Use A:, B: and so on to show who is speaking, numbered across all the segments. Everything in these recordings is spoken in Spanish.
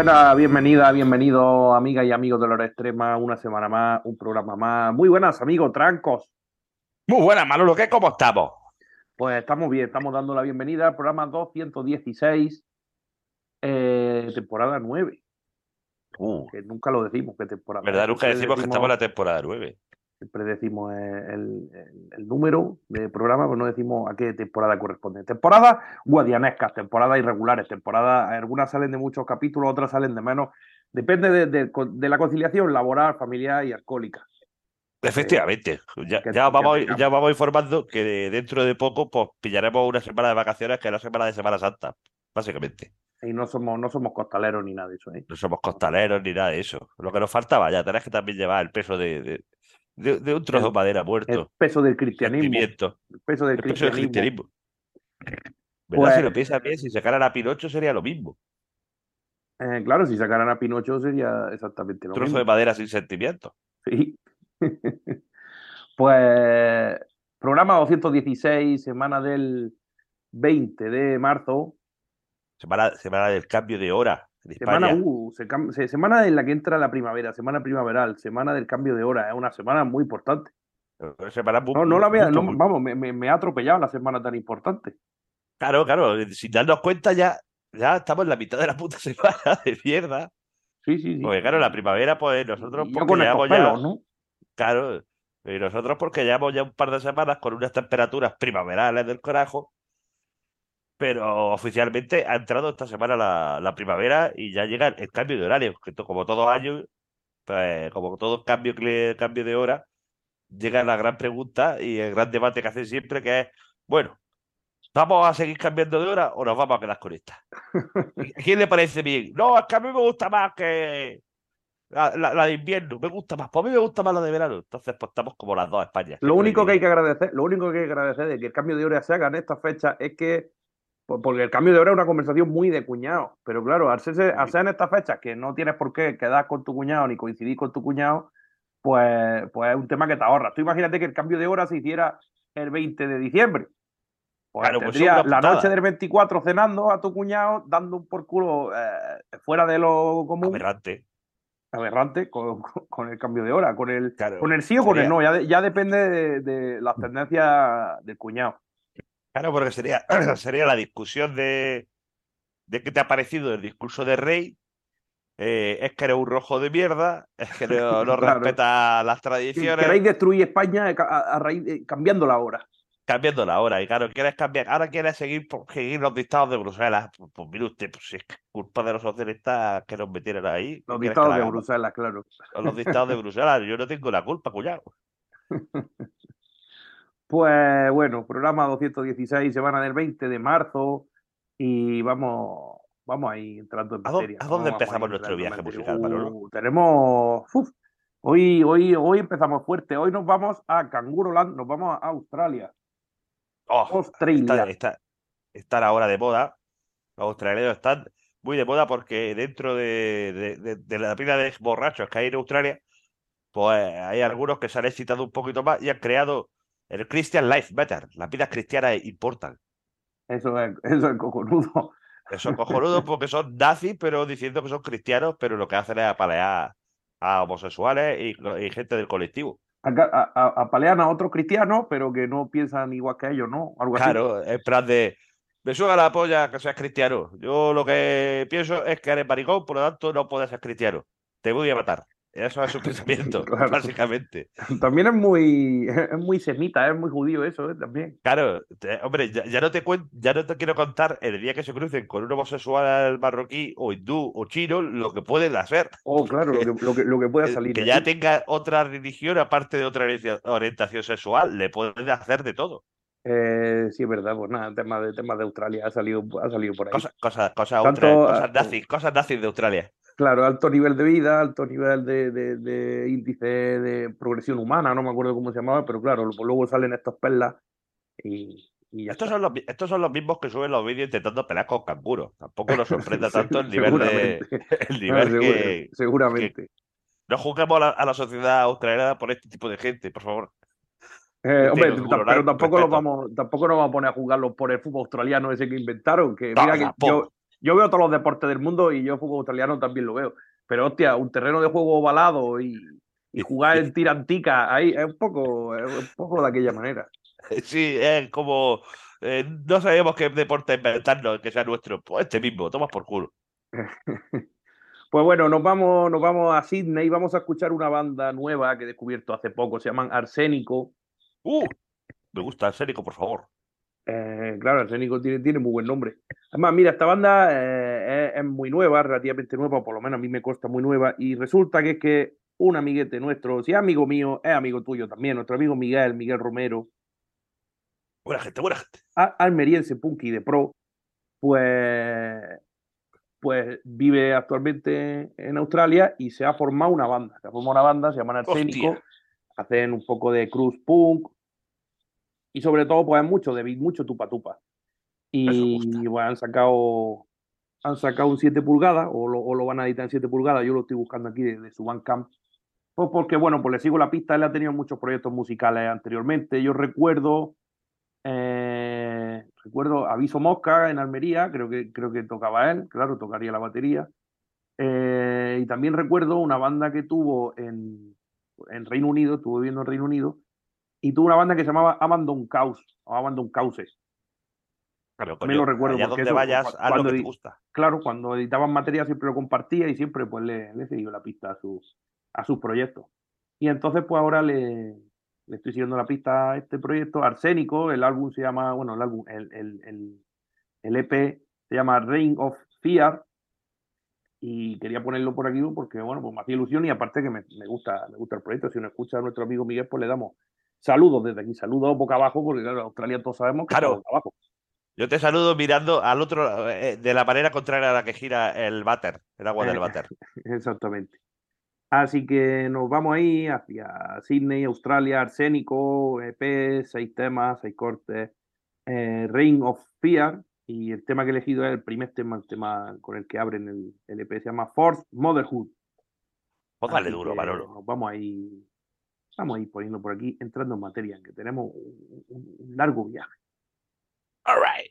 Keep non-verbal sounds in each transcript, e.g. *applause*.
A: Muy buena, bienvenida, bienvenido, amigas y amigos de la hora extrema, una semana más, un programa más. Muy buenas, amigos, trancos.
B: Muy buenas, Manolo, ¿qué? ¿Cómo estamos?
A: Pues estamos bien, estamos dando la bienvenida al programa 216, eh, temporada 9.
B: Uh,
A: Que nunca lo decimos, ¿qué temporada?
B: ¿Verdad? Nunca
A: Siempre
B: decimos que estamos en la temporada 9.
A: Siempre decimos eh, el, el- el número de programa, pero no decimos a qué temporada corresponde. Temporada guadianescas, temporadas irregulares, temporadas, algunas salen de muchos capítulos, otras salen de menos. Depende de, de- de la conciliación laboral, familiar y alcohólica.
B: Efectivamente. Ya,
A: que-
B: ya vamos,
A: tengamos.
B: ya vamos informando que de- dentro de poco pues, pillaremos una semana de vacaciones que es la semana de Semana Santa, básicamente.
A: Y no somos, no somos costaleros ni nada de eso, ¿eh?
B: No somos costaleros ni nada de eso. Lo que nos faltaba ya, tenés que también llevar el peso de, de, de- de un trozo
A: El-
B: de madera
A: El
B: muerto.
A: peso del cristianismo. El peso del
B: El peso del
A: cristianismo.
B: ¿Verdad? Si
A: Pues-
B: lo piensas bien, si sacaran a Pinocho sería lo mismo.
A: Eh, claro, si sacaran a Pinocho sería exactamente lo
B: trozo
A: mismo.
B: de madera sin sentimiento.
A: Sí. *laughs* pues programa 216, semana del 20 de marzo.
B: Semana, semana del cambio de hora
A: Semana, uh, se semana en la que entra la primavera, semana primaveral, semana del cambio de hora. Es una semana muy importante.
B: Semana muy-
A: No, no la
B: mucho,
A: no, vamos, me, me- me ha atropellado la semana tan importante.
B: Claro, claro, sin darnos cuenta ya, ya estamos en la mitad de la puta *laughs* semana de mierda.
A: Sí, sí, sí.
B: Porque claro, la primavera, pues nosotros porque
A: con
B: ya,
A: pelos, ¿no?
B: claro, y nosotros porque llevamos ya un par de semanas con unas temperaturas primaverales del carajo, pero oficialmente ha entrado esta semana la, la primavera y ya llega el cambio de horario, que como todos años, pues como todo cambio, cambio de hora, llega la gran pregunta y el gran debate que hacen siempre, que es, bueno, ¿vamos a seguir cambiando de hora o nos vamos a quedar con esta? ¿A quién le parece bien? No, es que a mí me gusta más que la, la- la de invierno, me gusta más. Pues a mí me gusta más la de verano. Entonces, pues estamos como las dos España.
A: Lo único que hay que agradecer, lo único que hay que agradecer de que el cambio de hora se haga en esta fecha es que, porque el cambio de hora es una conversación muy de cuñado, pero claro, al, ser en estas fechas que no tienes por qué quedar con tu cuñado ni coincidir con tu cuñado, pues, pues es un tema que te ahorra. Tú imagínate que el cambio de hora se hiciera el 20 de diciembre. Pues
B: Claro, pues
A: tendría
B: es una
A: la noche del 24 cenando a tu cuñado, dando un por culo eh, fuera de lo común,
B: Aberrante.
A: aberrante, con, con- el cambio de hora, con el,
B: Claro,
A: con el sí o con el no, ya, de- ya depende de, de las tendencias del cuñado.
B: Claro, porque sería, *clears throat* sería la discusión de, de qué te ha parecido el discurso de Rey. Eh, es que eres un rojo de mierda, es que no, *laughs* no
A: Claro.
B: respeta las tradiciones,
A: Queréis destruir España a, a raíz de- cambiando la hora.
B: cambiando la hora. Y claro, quieres cambiar, ahora quieres seguir, seguir los dictados de Bruselas. Pues, pues mire usted, pues si es culpa de los socialistas que nos metieron ahí. ¿qué
A: Los dictados de? Bruselas, claro.
B: Los dictados de *laughs* Bruselas. Yo no tengo la culpa, cuñado. *laughs*
A: Pues bueno, programa 216, semana del 20 de marzo. Y vamos, vamos ahí entrando en
B: ¿A
A: materia.
B: a dónde empezamos nuestro viaje musical?
A: Uh, tenemos. uf, hoy, hoy, hoy empezamos fuerte. Hoy nos vamos a Canguroland, nos vamos a Australia.
B: Oh,
A: Australia.
B: está, está, están ahora de moda. Los australianos están muy de moda porque dentro de, de- de- de la pila de borrachos que hay en Australia, pues hay algunos que se han excitado un poquito más y han creado el Christian Life Better. Las vidas cristianas importan.
A: Eso es, eso es cojonudo.
B: Eso es cojonudo *laughs* porque son nazis, pero diciendo que son cristianos, pero lo que hacen es apalear a homosexuales y, y gente del colectivo.
A: Acá- a- a- apalean a otros cristianos, pero que no piensan igual que ellos, ¿no? Algo así.
B: Claro, en plan de. Me suena la polla que seas cristiano. Yo lo que pienso es que eres maricón, por lo tanto no puedes ser cristiano. Te voy a matar. Eso es su *laughs* pensamiento, *laughs*
A: Claro.
B: básicamente.
A: También es muy, *laughs* es muy semita, es muy judío eso, ¿eh? También.
B: Claro, te- hombre, ya, ya no te cuen- ya no te quiero contar el día que se crucen con un homosexual marroquí o hindú o chino lo que pueden hacer.
A: Oh, claro, lo que, lo que, lo que pueda
B: Eh,
A: salir.
B: Que ya tenga otra religión aparte de otra orientación- sexual, le puede hacer de todo.
A: Eh, sí, es verdad, pues nada, temas de, temas de Australia ha salido, ha salido por ahí.
B: Cosas, cosas, cosas,
A: Tanto,
B: ultra- cosas
A: ah,
B: nazis, cosas nazis de Australia.
A: Claro, alto nivel de vida, alto nivel de, de- de índice de progresión humana, no me acuerdo cómo se llamaba, pero claro, luego- salen estos perlas y, y ya
B: Estos
A: está.
B: son, los, mi- estos son los mismos que suben los vídeos intentando pelear con canguros. Tampoco nos sorprenda *laughs* tanto el *laughs* nivel de. *laughs* El nivel
A: seguro-
B: que.
A: seguramente.
B: No juzguemos a la, a la sociedad australiana por este tipo de gente, por favor.
A: Eh, hombre, ta-
B: valorar
A: pero tampoco
B: respeto.
A: lo vamos, tampoco nos vamos a poner a jugarlo por el fútbol australiano ese que inventaron. Que
B: No,
A: mira que yo, yo veo todos los deportes del mundo y yo fútbol australiano también lo veo. Pero hostia, un terreno de juego ovalado y, y jugar en tirantica ahí es un poco, es un poco de aquella manera. *laughs*
B: Sí, es como. eh, no sabemos qué deporte inventarnos que sea nuestro. Pues este mismo, tomas por culo. *laughs*
A: Pues bueno, nos vamos, nos vamos a Sydney, vamos a escuchar una banda nueva que he descubierto hace poco, se llaman Arsénico.
B: Uh, me gusta Arsénico, por favor.
A: Eh, claro, Arsénico tiene, tiene muy buen nombre. Además, mira, esta banda eh, es, es muy nueva, relativamente nueva, o por lo menos a mí me consta muy nueva, y resulta que es que un amiguete nuestro, si es amigo mío, es amigo tuyo también, nuestro amigo Miguel, Miguel Romero,
B: Buena gente, buena gente.
A: almeriense punky de pro, pues, pues vive actualmente en Australia y se ha formado una banda. Se ha formado una banda, se llaman Arsénico, hacen un poco de cruz punk y sobre todo pues mucho de mucho tupa tupa. Y bueno, han sacado han sacado un 7 pulgadas o lo, o lo van a editar en 7 pulgadas, yo lo estoy buscando aquí de, de su Bandcamp. Pues porque bueno, pues le sigo la pista, él ha tenido muchos proyectos musicales anteriormente. Yo recuerdo eh, recuerdo Aviso Mosca en Almería, creo que, creo que tocaba él, claro, tocaría la batería. Eh, y también recuerdo una banda que tuvo en, en Reino Unido, estuvo viviendo en Reino Unido, y tuvo una banda que se llamaba Abandon Cause, o Abandon Causes.
B: Claro, coño,
A: lo recuerdo
B: allá
A: porque
B: donde
A: eso,
B: vayas, haz lo que te gusta.
A: Claro, cuando editaban material siempre lo compartía y siempre pues le, le he seguido la pista a sus, a sus proyectos. Y entonces pues ahora le, le estoy siguiendo la pista a este proyecto, Arsénico, el álbum se llama, bueno, el álbum, el, el, el, el EP se llama Reign of Fear y quería ponerlo por aquí porque bueno, pues me hacía ilusión y aparte que me, me gusta, me gusta el proyecto, si uno escucha a nuestro amigo Miguel pues le damos saludos desde aquí, saludos boca abajo porque claro, Australia todos sabemos que
B: Claro.
A: boca abajo.
B: Yo te saludo mirando al otro, eh, de la manera contraria a la que gira el váter, el agua del váter. *laughs*
A: Exactamente. Así que nos vamos ahí hacia Sydney, Australia, Arsénico, EP, seis temas, seis cortes, eh, Reign of Fear, y el tema que he elegido es el primer tema, el tema con el que abren el, el EP, se llama Forced Motherhood. Así
B: duro, Manolo.
A: Nos vamos ahí, vamos a ir poniendo por aquí, entrando en materia, que tenemos un, largo viaje.
B: All right.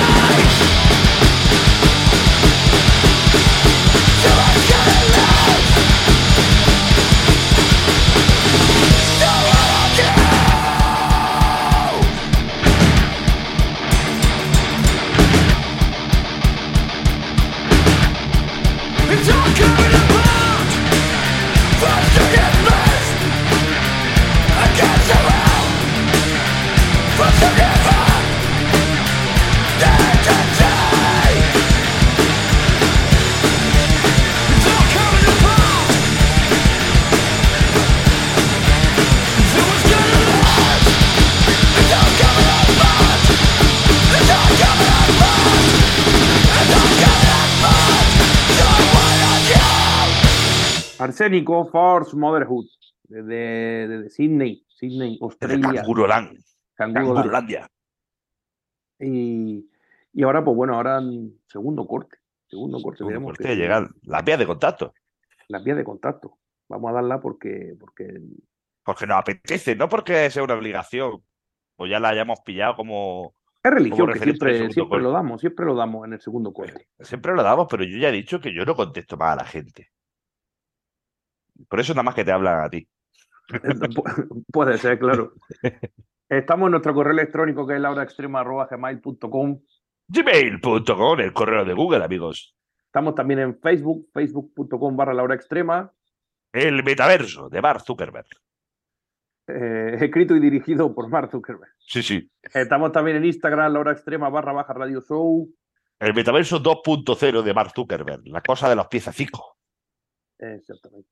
A: Forced Motherhood, desde, desde Sydney, Sydney,
B: Desde
A: Australia.
B: Canguroland.
A: Canguroland.
B: Cangurolandia.
A: Y, y ahora, pues bueno, ahora segundo corte. Segundo corte. veremos
B: Porque
A: que-
B: llegan las vías de contacto.
A: Las vías de contacto. Vamos a darla porque, porque
B: Porque nos apetece, no porque sea una obligación. O ya la hayamos pillado como.
A: es religión que siempre,
B: segundo
A: siempre
B: corte.
A: lo damos, siempre lo damos en el segundo corte.
B: Siempre lo damos, pero yo ya he dicho que yo no contesto más a la gente. Por eso nada más que te hablan a ti.
A: Pu- *laughs* Puede ser, claro. *laughs* Estamos en nuestro correo electrónico que es lauraextrema.gmail.com.
B: Gmail.com, el correo de Google, amigos.
A: Estamos también en Facebook, facebook.com barra Laura Extrema,
B: El metaverso de Mark Zuckerberg.
A: eh, escrito y dirigido por Mark Zuckerberg.
B: Sí, sí.
A: Estamos también en Instagram, Laura Extrema barra baja Radio Show.
B: El metaverso 2.0 de Mark Zuckerberg, la cosa de los piececicos.
A: Exactamente.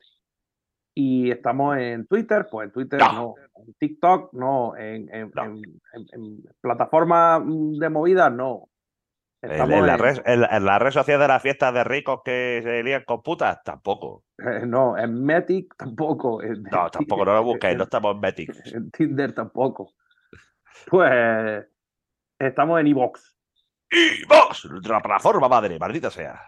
A: Y estamos en Twitter, pues en Twitter
B: No.
A: no, en TikTok no, en, en-
B: No.
A: plataformas de movidas no.
B: En,
A: Estamos
B: en la red, en la- red social de las fiestas de ricos que se lían con putas, tampoco.
A: eh, *laughs* no, en Metic tampoco.
B: No, *laughs* tampoco, no lo busquéis, no estamos en Betic. *laughs*
A: en Tinder tampoco. Pues estamos en iVox.
B: ¡Y vos! La plataforma madre, maldita sea.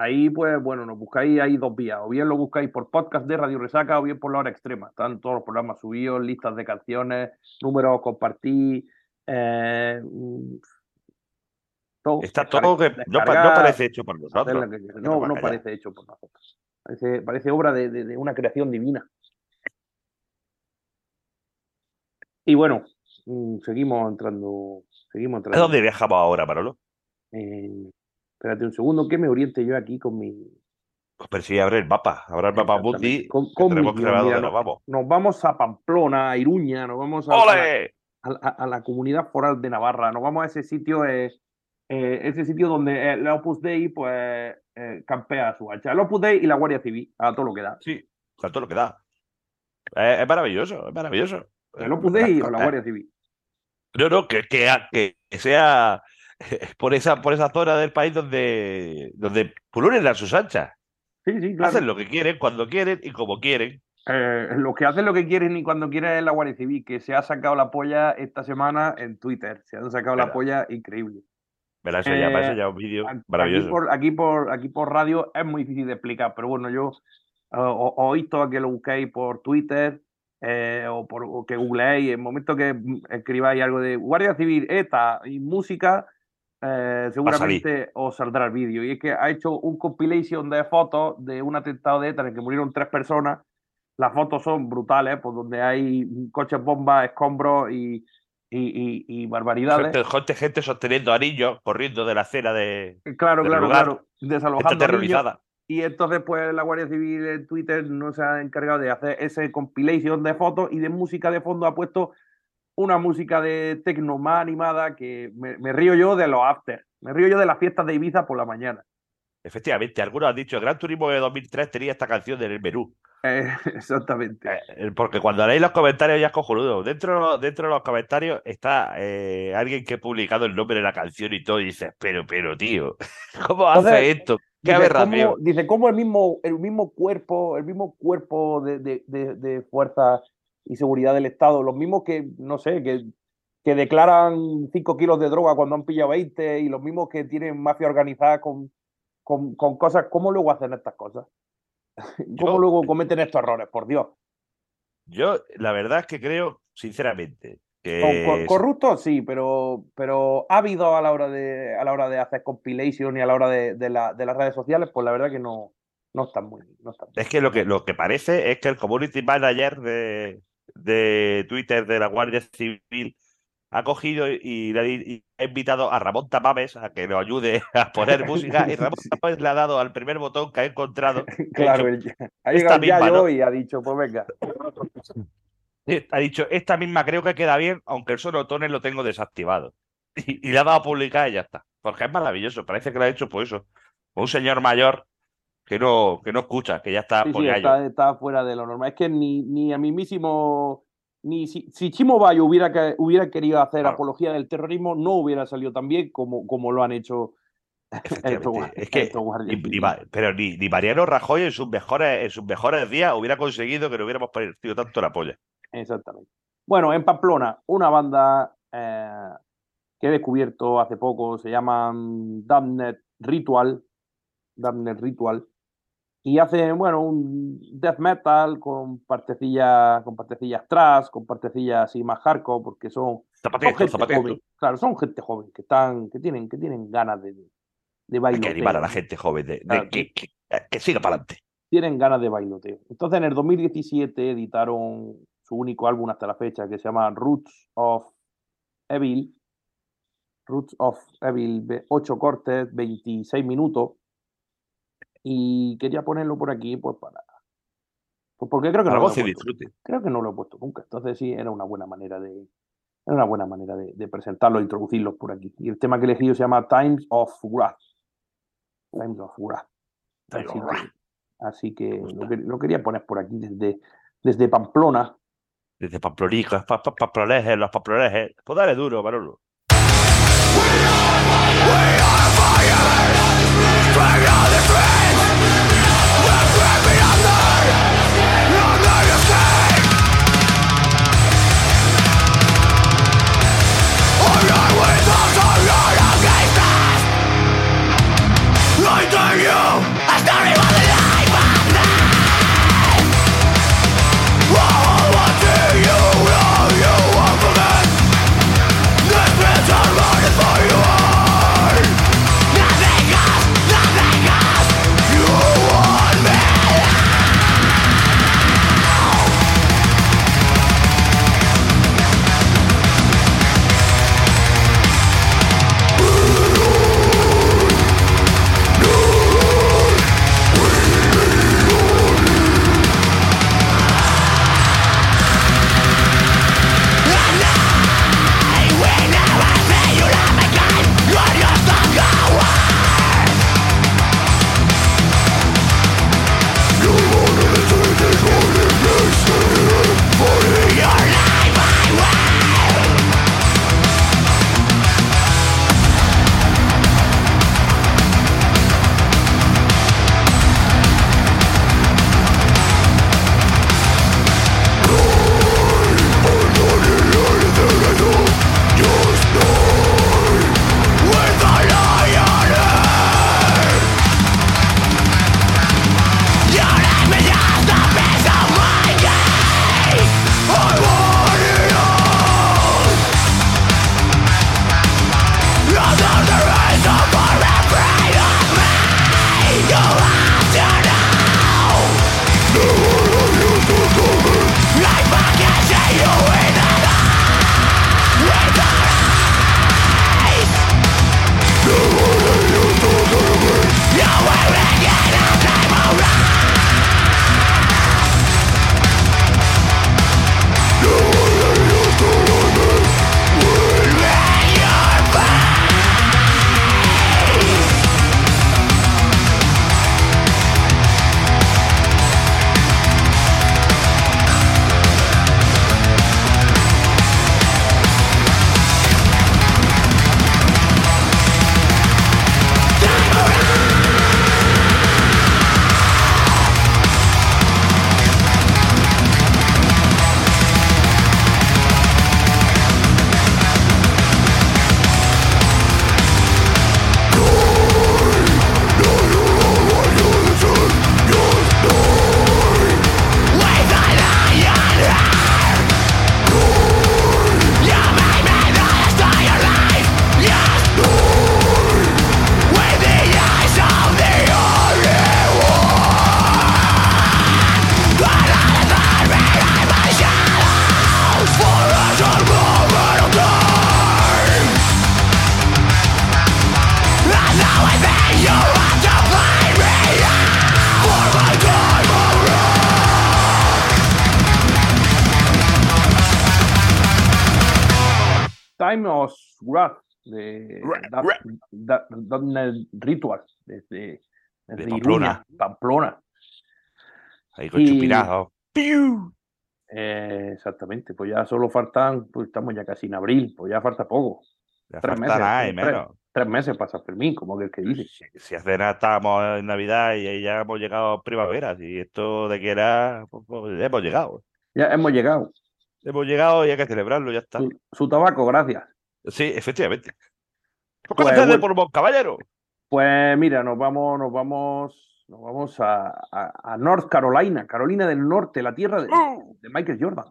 A: Ahí, pues, bueno, nos buscáis, hay dos vías. O bien lo buscáis por podcast de Radio Resaca o bien por la hora extrema. Están todos los programas subidos, listas de canciones, números compartí. Eh, mm, todo.
B: Está todo que no, parece hecho por nosotros.
A: que No,
B: a
A: no parece hecho por nosotros. Parece, parece obra de, de- de una creación divina. Y bueno, mm, seguimos entrando. Seguimos
B: ¿A
A: entrando.
B: dónde viajamos ahora, Manolo?
A: Eh, espérate un segundo, que me oriente yo aquí con mi.
B: Pues pero si abre el mapa, habrá el mapa. Mundi.
A: Con- con mi
B: a
A: mira,
B: nos vamos.
A: Nos vamos a Pamplona, a Iruña, nos vamos a, a la,
B: ¡Ole!
A: a la- a la comunidad foral de Navarra, nos vamos a ese sitio, eh, eh, ese sitio donde el Opus Dei pues eh, campea a su hacha. El Opus Dei y la Guardia Civil, a todo lo que da.
B: Sí, con todo lo que da. Eh, es maravilloso, es maravilloso.
A: El Opus Dei o la
B: Eh,
A: Guardia Civil.
B: No, no, que, que, que sea *laughs* por esa, por esa zona del país donde, donde pululen a sus anchas.
A: Sí, sí, claro.
B: Hacen lo que quieren, cuando quieren y como quieren.
A: Eh, los que hacen lo que quieren y cuando quieren es la Guardia Civil, que se ha sacado la polla esta semana en Twitter. Se han sacado la
B: Mira.
A: polla increíble.
B: La enseñado, me ha
A: Eh,
B: enseñado un vídeo
A: Aquí
B: maravilloso.
A: por, aquí, por, aquí por radio es muy difícil de explicar, pero bueno, yo eh, os os insto a que lo busquéis por Twitter eh, o, por, o que googleéis. En el momento que mm, escribáis algo de Guardia Civil, ETA y música, eh, seguramente os saldrá el vídeo. Y es que ha hecho un compilation de fotos de un atentado de ETA en el que murieron tres personas. Las fotos son brutales, pues donde hay coches bombas, escombros y, y, y- y barbaridades.
B: Gente, gente, sosteniendo anillos, corriendo de la acera de.
A: Claro,
B: del
A: claro,
B: lugar.
A: claro.
B: Está
A: Desalojando niños.
B: aterrorizada.
A: Y entonces, pues la Guardia Civil en Twitter no se ha encargado de hacer ese compilation de fotos y de música de fondo ha puesto una música de tecno más animada que me, me río yo de los after. Me río yo de las fiestas de Ibiza por la mañana.
B: Efectivamente, algunos han dicho el Gran Turismo de 2003 tenía esta canción en el menú.
A: Eh, *laughs* exactamente.
B: Eh, porque cuando leéis los comentarios ya es cojonudo. Dentro, dentro de los comentarios está eh, alguien que ha publicado el nombre de la canción y todo, y dices, pero, pero, tío, *laughs* ¿cómo hace
A: Entonces,
B: esto? ¡Qué
A: Dice! ¿cómo, dice, ¿cómo el mismo, el mismo cuerpo, el mismo cuerpo de, de, de, de fuerza y seguridad del Estado, los mismos que, no sé, que, que declaran 5 kilos de droga cuando han pillado 20 y los mismos que tienen mafia organizada con, con, con cosas, ¿cómo luego hacen estas cosas? *laughs* ¿Cómo
B: Yo-
A: luego cometen estos errores? Por Dios.
B: Yo, la verdad es que creo, sinceramente, que.
A: Corruptos sí, pero, pero ávidos a la hora de a la hora de hacer compilation y a la hora de, de, la- de las redes sociales, pues la verdad que no, no están muy, no están muy
B: Es que lo que, lo que parece es que el community manager de, de Twitter de la Guardia Civil ha cogido y, le ha, y ha invitado a Ramón Tamames a que nos ayude a poner *laughs* música y Ramón. Tamames le ha dado al primer botón que ha encontrado.
A: Claro, él ya- ha llegado
B: esta
A: ya
B: misma,
A: yo
B: ¿no?
A: y ha dicho, pues venga.
B: Ha dicho, esta misma creo que queda bien, aunque el sonotone lo tengo desactivado. Y, y le ha dado a publicar y ya está. Porque es maravilloso, parece que lo ha hecho por eso. Un señor mayor que no, que no escucha, que ya está
A: Sí,
B: por
A: sí,
B: gallo.
A: está, está fuera de lo normal. Es que ni, ni a mismísimo. Ni si, si Chimo Bayo hubiera, que- hubiera querido hacer
B: Claro.
A: apología del terrorismo, no hubiera salido tan bien como, como lo han hecho *laughs* estos
B: Es que
A: estos guardias
B: Ni- ni
A: civiles.
B: Ma- pero ni, ni Mariano Rajoy en sus mejores, en sus mejores días hubiera conseguido que no hubiéramos partido tanto la polla.
A: Exactamente. Bueno, en Pamplona, una banda eh, que he descubierto hace poco, se llaman Damned Ritual. Damned Ritual. Y hacen, bueno, un death metal con partecillas, con partecillas trash, con partecillas así más hardcore, porque son, son gente
B: zapatito.
A: joven. Claro, son gente joven que están, que tienen, que tienen ganas de, de
B: Hay
A: bailoteo.
B: que animar a la gente joven de, de
A: Claro,
B: que, que- que siga para adelante.
A: tienen ganas de bailoteo. Entonces, en el 2017 editaron su único álbum hasta la fecha, que se llama Roots of Evil. Roots of Evil, 8 cortes, 26 minutos. Y quería ponerlo por aquí, pues para. Pues porque creo que, no
B: disfrute.
A: creo que no lo he puesto nunca. Entonces, sí, era una buena manera de. Era una buena manera de, de presentarlo, introducirlos por aquí. Y el tema que he elegido se llama Times of Wrath. Times of Wrath.
C: Times
A: Así así que lo, que- lo quería poner por aquí desde, desde Pamplona.
C: Desde Pamplonicas, pa, los Pamplonejes. Pues dale duro, Manolo.
A: Da-
C: ra-
A: Da- Darknet Ritual desde, desde
C: De
A: Iruña,
C: Pamplona.
A: Pamplona.
C: Ahí con
A: Y-
C: chupinazo. ¡Piu!
A: Eh, exactamente, pues ya solo faltan, pues estamos ya casi en abril, pues ya falta poco.
C: Ya
A: Tres
C: falta
A: meses,
C: nada
A: tres.
C: menos.
A: Tres meses para San Fermín, como que el que dice.
C: Si, si hace nada estábamos en Navidad y ahí ya hemos llegado a primavera. Si esto de que era, pues, pues, hemos llegado.
A: Ya hemos llegado.
C: Hemos llegado y hay que celebrarlo, ya está.
A: Su, su tabaco, gracias.
C: Sí, efectivamente. ¿Por
A: Pues,
C: qué no
A: bueno.
C: por vos, caballero?
A: Pues mira, nos vamos, nos vamos, nos vamos a, a- a North Carolina, Carolina del Norte, la tierra de, de Michael Jordan.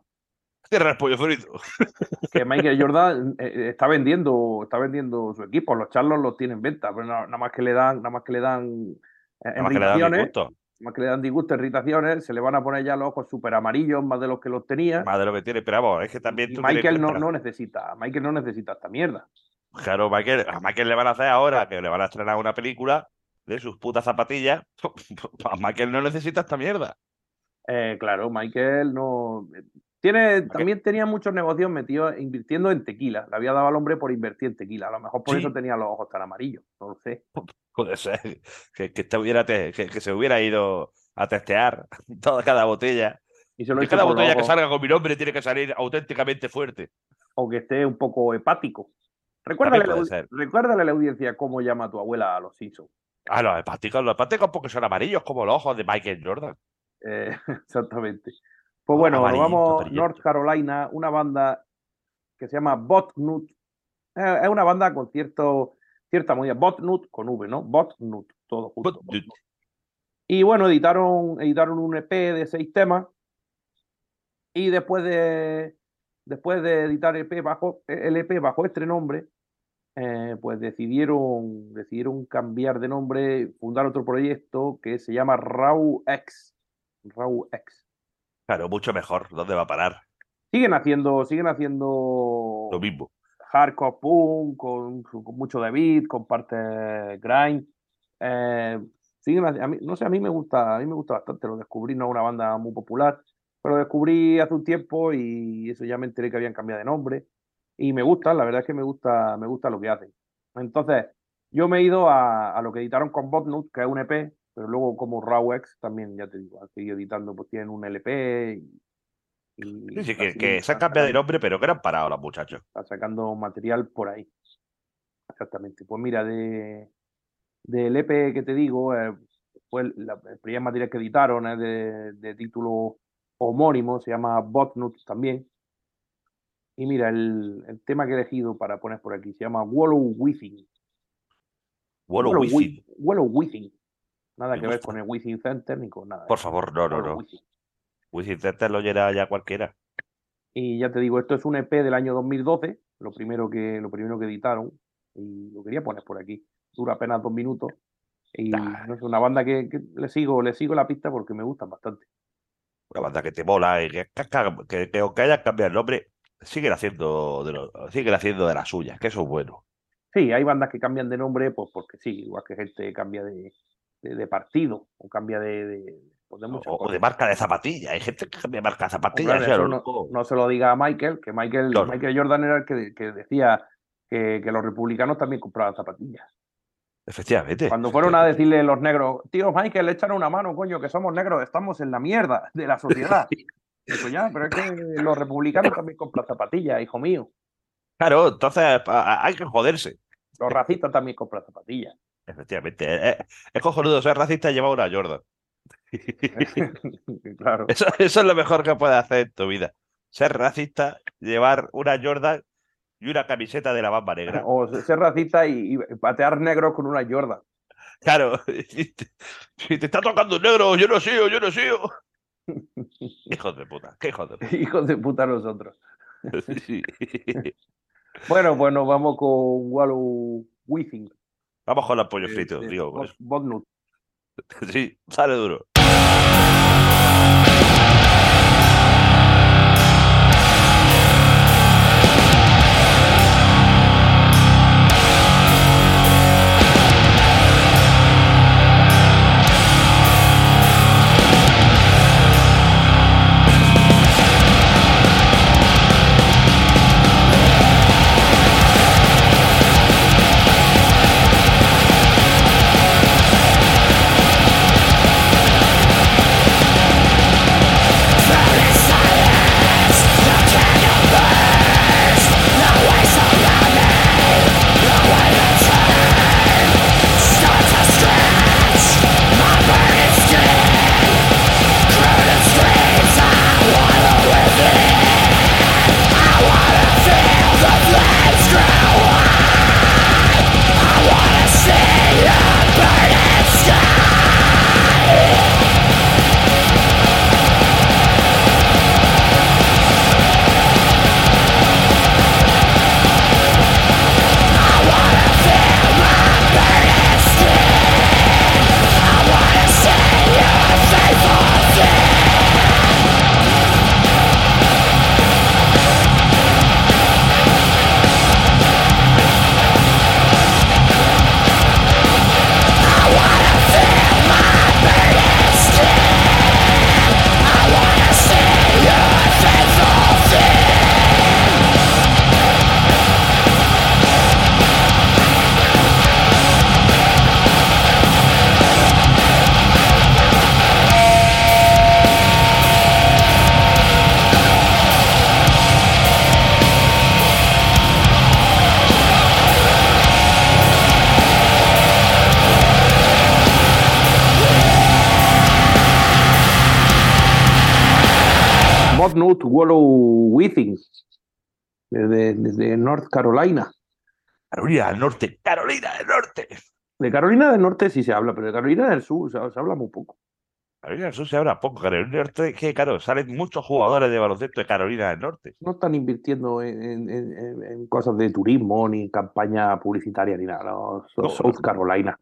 C: Cierra el pollo frito. *laughs*
A: Que Michael Jordan eh, eh, está vendiendo, está vendiendo su equipo. Los Charlos los tienen en venta, pero nada más que le dan, nada más que le dan eh,
C: Nada más que le dan
A: irritaciones,
C: disgusto.
A: nada más que le dan disgusto, irritaciones, se le van a poner ya los ojos súper amarillos, más de los que los tenía.
C: Más de lo que tiene, pero vamos, es que también tú
A: Michael no necesita, Michael no necesita esta mierda.
C: Claro, Michael, a Michael le van a hacer ahora que le van a estrenar una película de sus putas zapatillas. *laughs* A Michael no necesita esta mierda.
A: Eh, claro, Michael no. Tiene, también tenía muchos negocios metidos invirtiendo en tequila. Le había dado al hombre por invertir en tequila. A lo mejor por
B: Sí.
A: eso tenía los ojos tan amarillos. No lo sé. *laughs*
B: Puede ser que, que, te hubiera te- que, que se hubiera ido a testear *laughs* toda cada botella.
A: Y se lo
B: Que cada botella que salga con mi nombre tiene que salir auténticamente fuerte.
A: o que esté un poco hepático. Recuérdale, a la, recuérdale a la audiencia cómo llama a tu abuela a los Simpsons.
B: Ah, los hepáticos, los hepáticos porque son amarillos como los ojos de Michael Jordan.
A: Eh, *laughs* exactamente. Pues bueno, nos vamos a. North Carolina, una banda que se llama Botnut. Eh, es una banda con cierto, cierta movida. Botnut con V, ¿no? Botnut, todo junto.
B: Botnut.
A: Y bueno, editaron, editaron un EP de seis temas. Y después de, después de editar el EP bajo, el EP bajo este nombre, eh, pues decidieron, decidieron cambiar de nombre, fundar otro proyecto que se llama Raw X. Raw X.
B: Claro, mucho mejor. ¿Dónde va a parar?
A: Siguen haciendo, siguen haciendo
B: Lo mismo.
A: hardcore punk, con, con mucho de beat, con parte grind. Eh, siguen a mí, no sé, a mí me gusta, a mí me gusta bastante. Lo descubrí, no es una banda muy popular, pero lo descubrí hace un tiempo y eso ya me enteré que habían cambiado de nombre. Y me gusta, la verdad es que me gusta, me gusta lo que hacen. Entonces, yo me he ido a, a lo que editaron con Botnut, que es un EP, pero luego como Raw X también, ya te digo, han seguido editando, pues tienen un LP y, y
B: Sí, que, se han cambiado de nombre, pero que eran parados los muchachos.
A: está sacando material por ahí. Exactamente. Pues mira, de del EP que te digo, eh, fue la- el primer material que editaron, es de, de título homónimo, se llama Botnut también. Y mira, el, el tema que he elegido para poner por aquí se llama Wallow Within.
B: Wallow
A: Wallow
B: Within.
A: Wi- Wallow Within. Nada
B: Me
A: que ver con el Within Center ni con nada.
B: Por
A: eh.
B: favor, no, no,
A: Wallow
B: no.
A: Within.
B: Within Center lo llena ya cualquiera.
A: Y ya te digo, esto es un EP del año 2012, lo primero que, lo primero que editaron, y lo quería poner por aquí. Dura apenas dos minutos. Y no es una banda que, que le sigo, le sigo la pista porque me gustan bastante.
B: Una banda que te mola y que, que, que- que aunque hayan cambiado el nombre, siguen haciendo de, lo- siguen haciendo de las suyas, que eso es bueno.
A: Sí, hay bandas que cambian de nombre, pues porque sí, igual que gente cambia de, de, de partido, o cambia de, de, pues,
B: O, de marca de zapatilla. Hay gente que cambia de marca de zapatillas.
A: Hombre,
B: sí, a
A: eso
B: lo
A: no, no se lo diga a Michael, que Michael,
B: Claro.
A: Michael Jordan era el que, que decía que, que los republicanos también compraban zapatillas.
B: Efectivamente.
A: Cuando fueron a decirle los negros, tío Michael, échanos una mano, coño, que somos negros, estamos en la mierda de la sociedad. *laughs* Dijo, ya, pero es que los republicanos también compran zapatillas, hijo mío.
B: Claro, entonces hay que joderse.
A: Los racistas también compran zapatillas.
B: Efectivamente. Es, es cojonudo ser racista y llevar una Jordan. *laughs*
A: claro.
B: Eso, eso es lo mejor que puedes hacer en tu vida. Ser racista, llevar una Jordan y una camiseta de la bamba negra.
A: O ser racista y, y patear negros con una Jordan.
B: Claro. *laughs* Si te, si te está tocando un negro, yo no sigo, yo no sigo. Hijos de puta, qué hijos de puta. *laughs*
A: Hijos de puta nosotros. *laughs*
B: Sí. *laughs*
A: Bueno, pues nos vamos con Wallow Within.
B: Vamos con el pollo
A: eh,
B: frito, digo.
A: Botnut.
B: Sí, sale duro.
C: Wallow
A: Withing, desde, desde North Carolina.
B: Carolina del Norte, Carolina del Norte.
A: De Carolina del Norte sí se habla, pero de Carolina del Sur se, se habla muy poco.
B: Carolina del Sur se habla poco. Carolina del Norte, que claro, salen muchos jugadores de baloncesto de Carolina del Norte.
A: No están invirtiendo en, en- en- en- en cosas de turismo, ni campaña publicitaria, ni nada. no, so-
B: No.
A: South Carolina.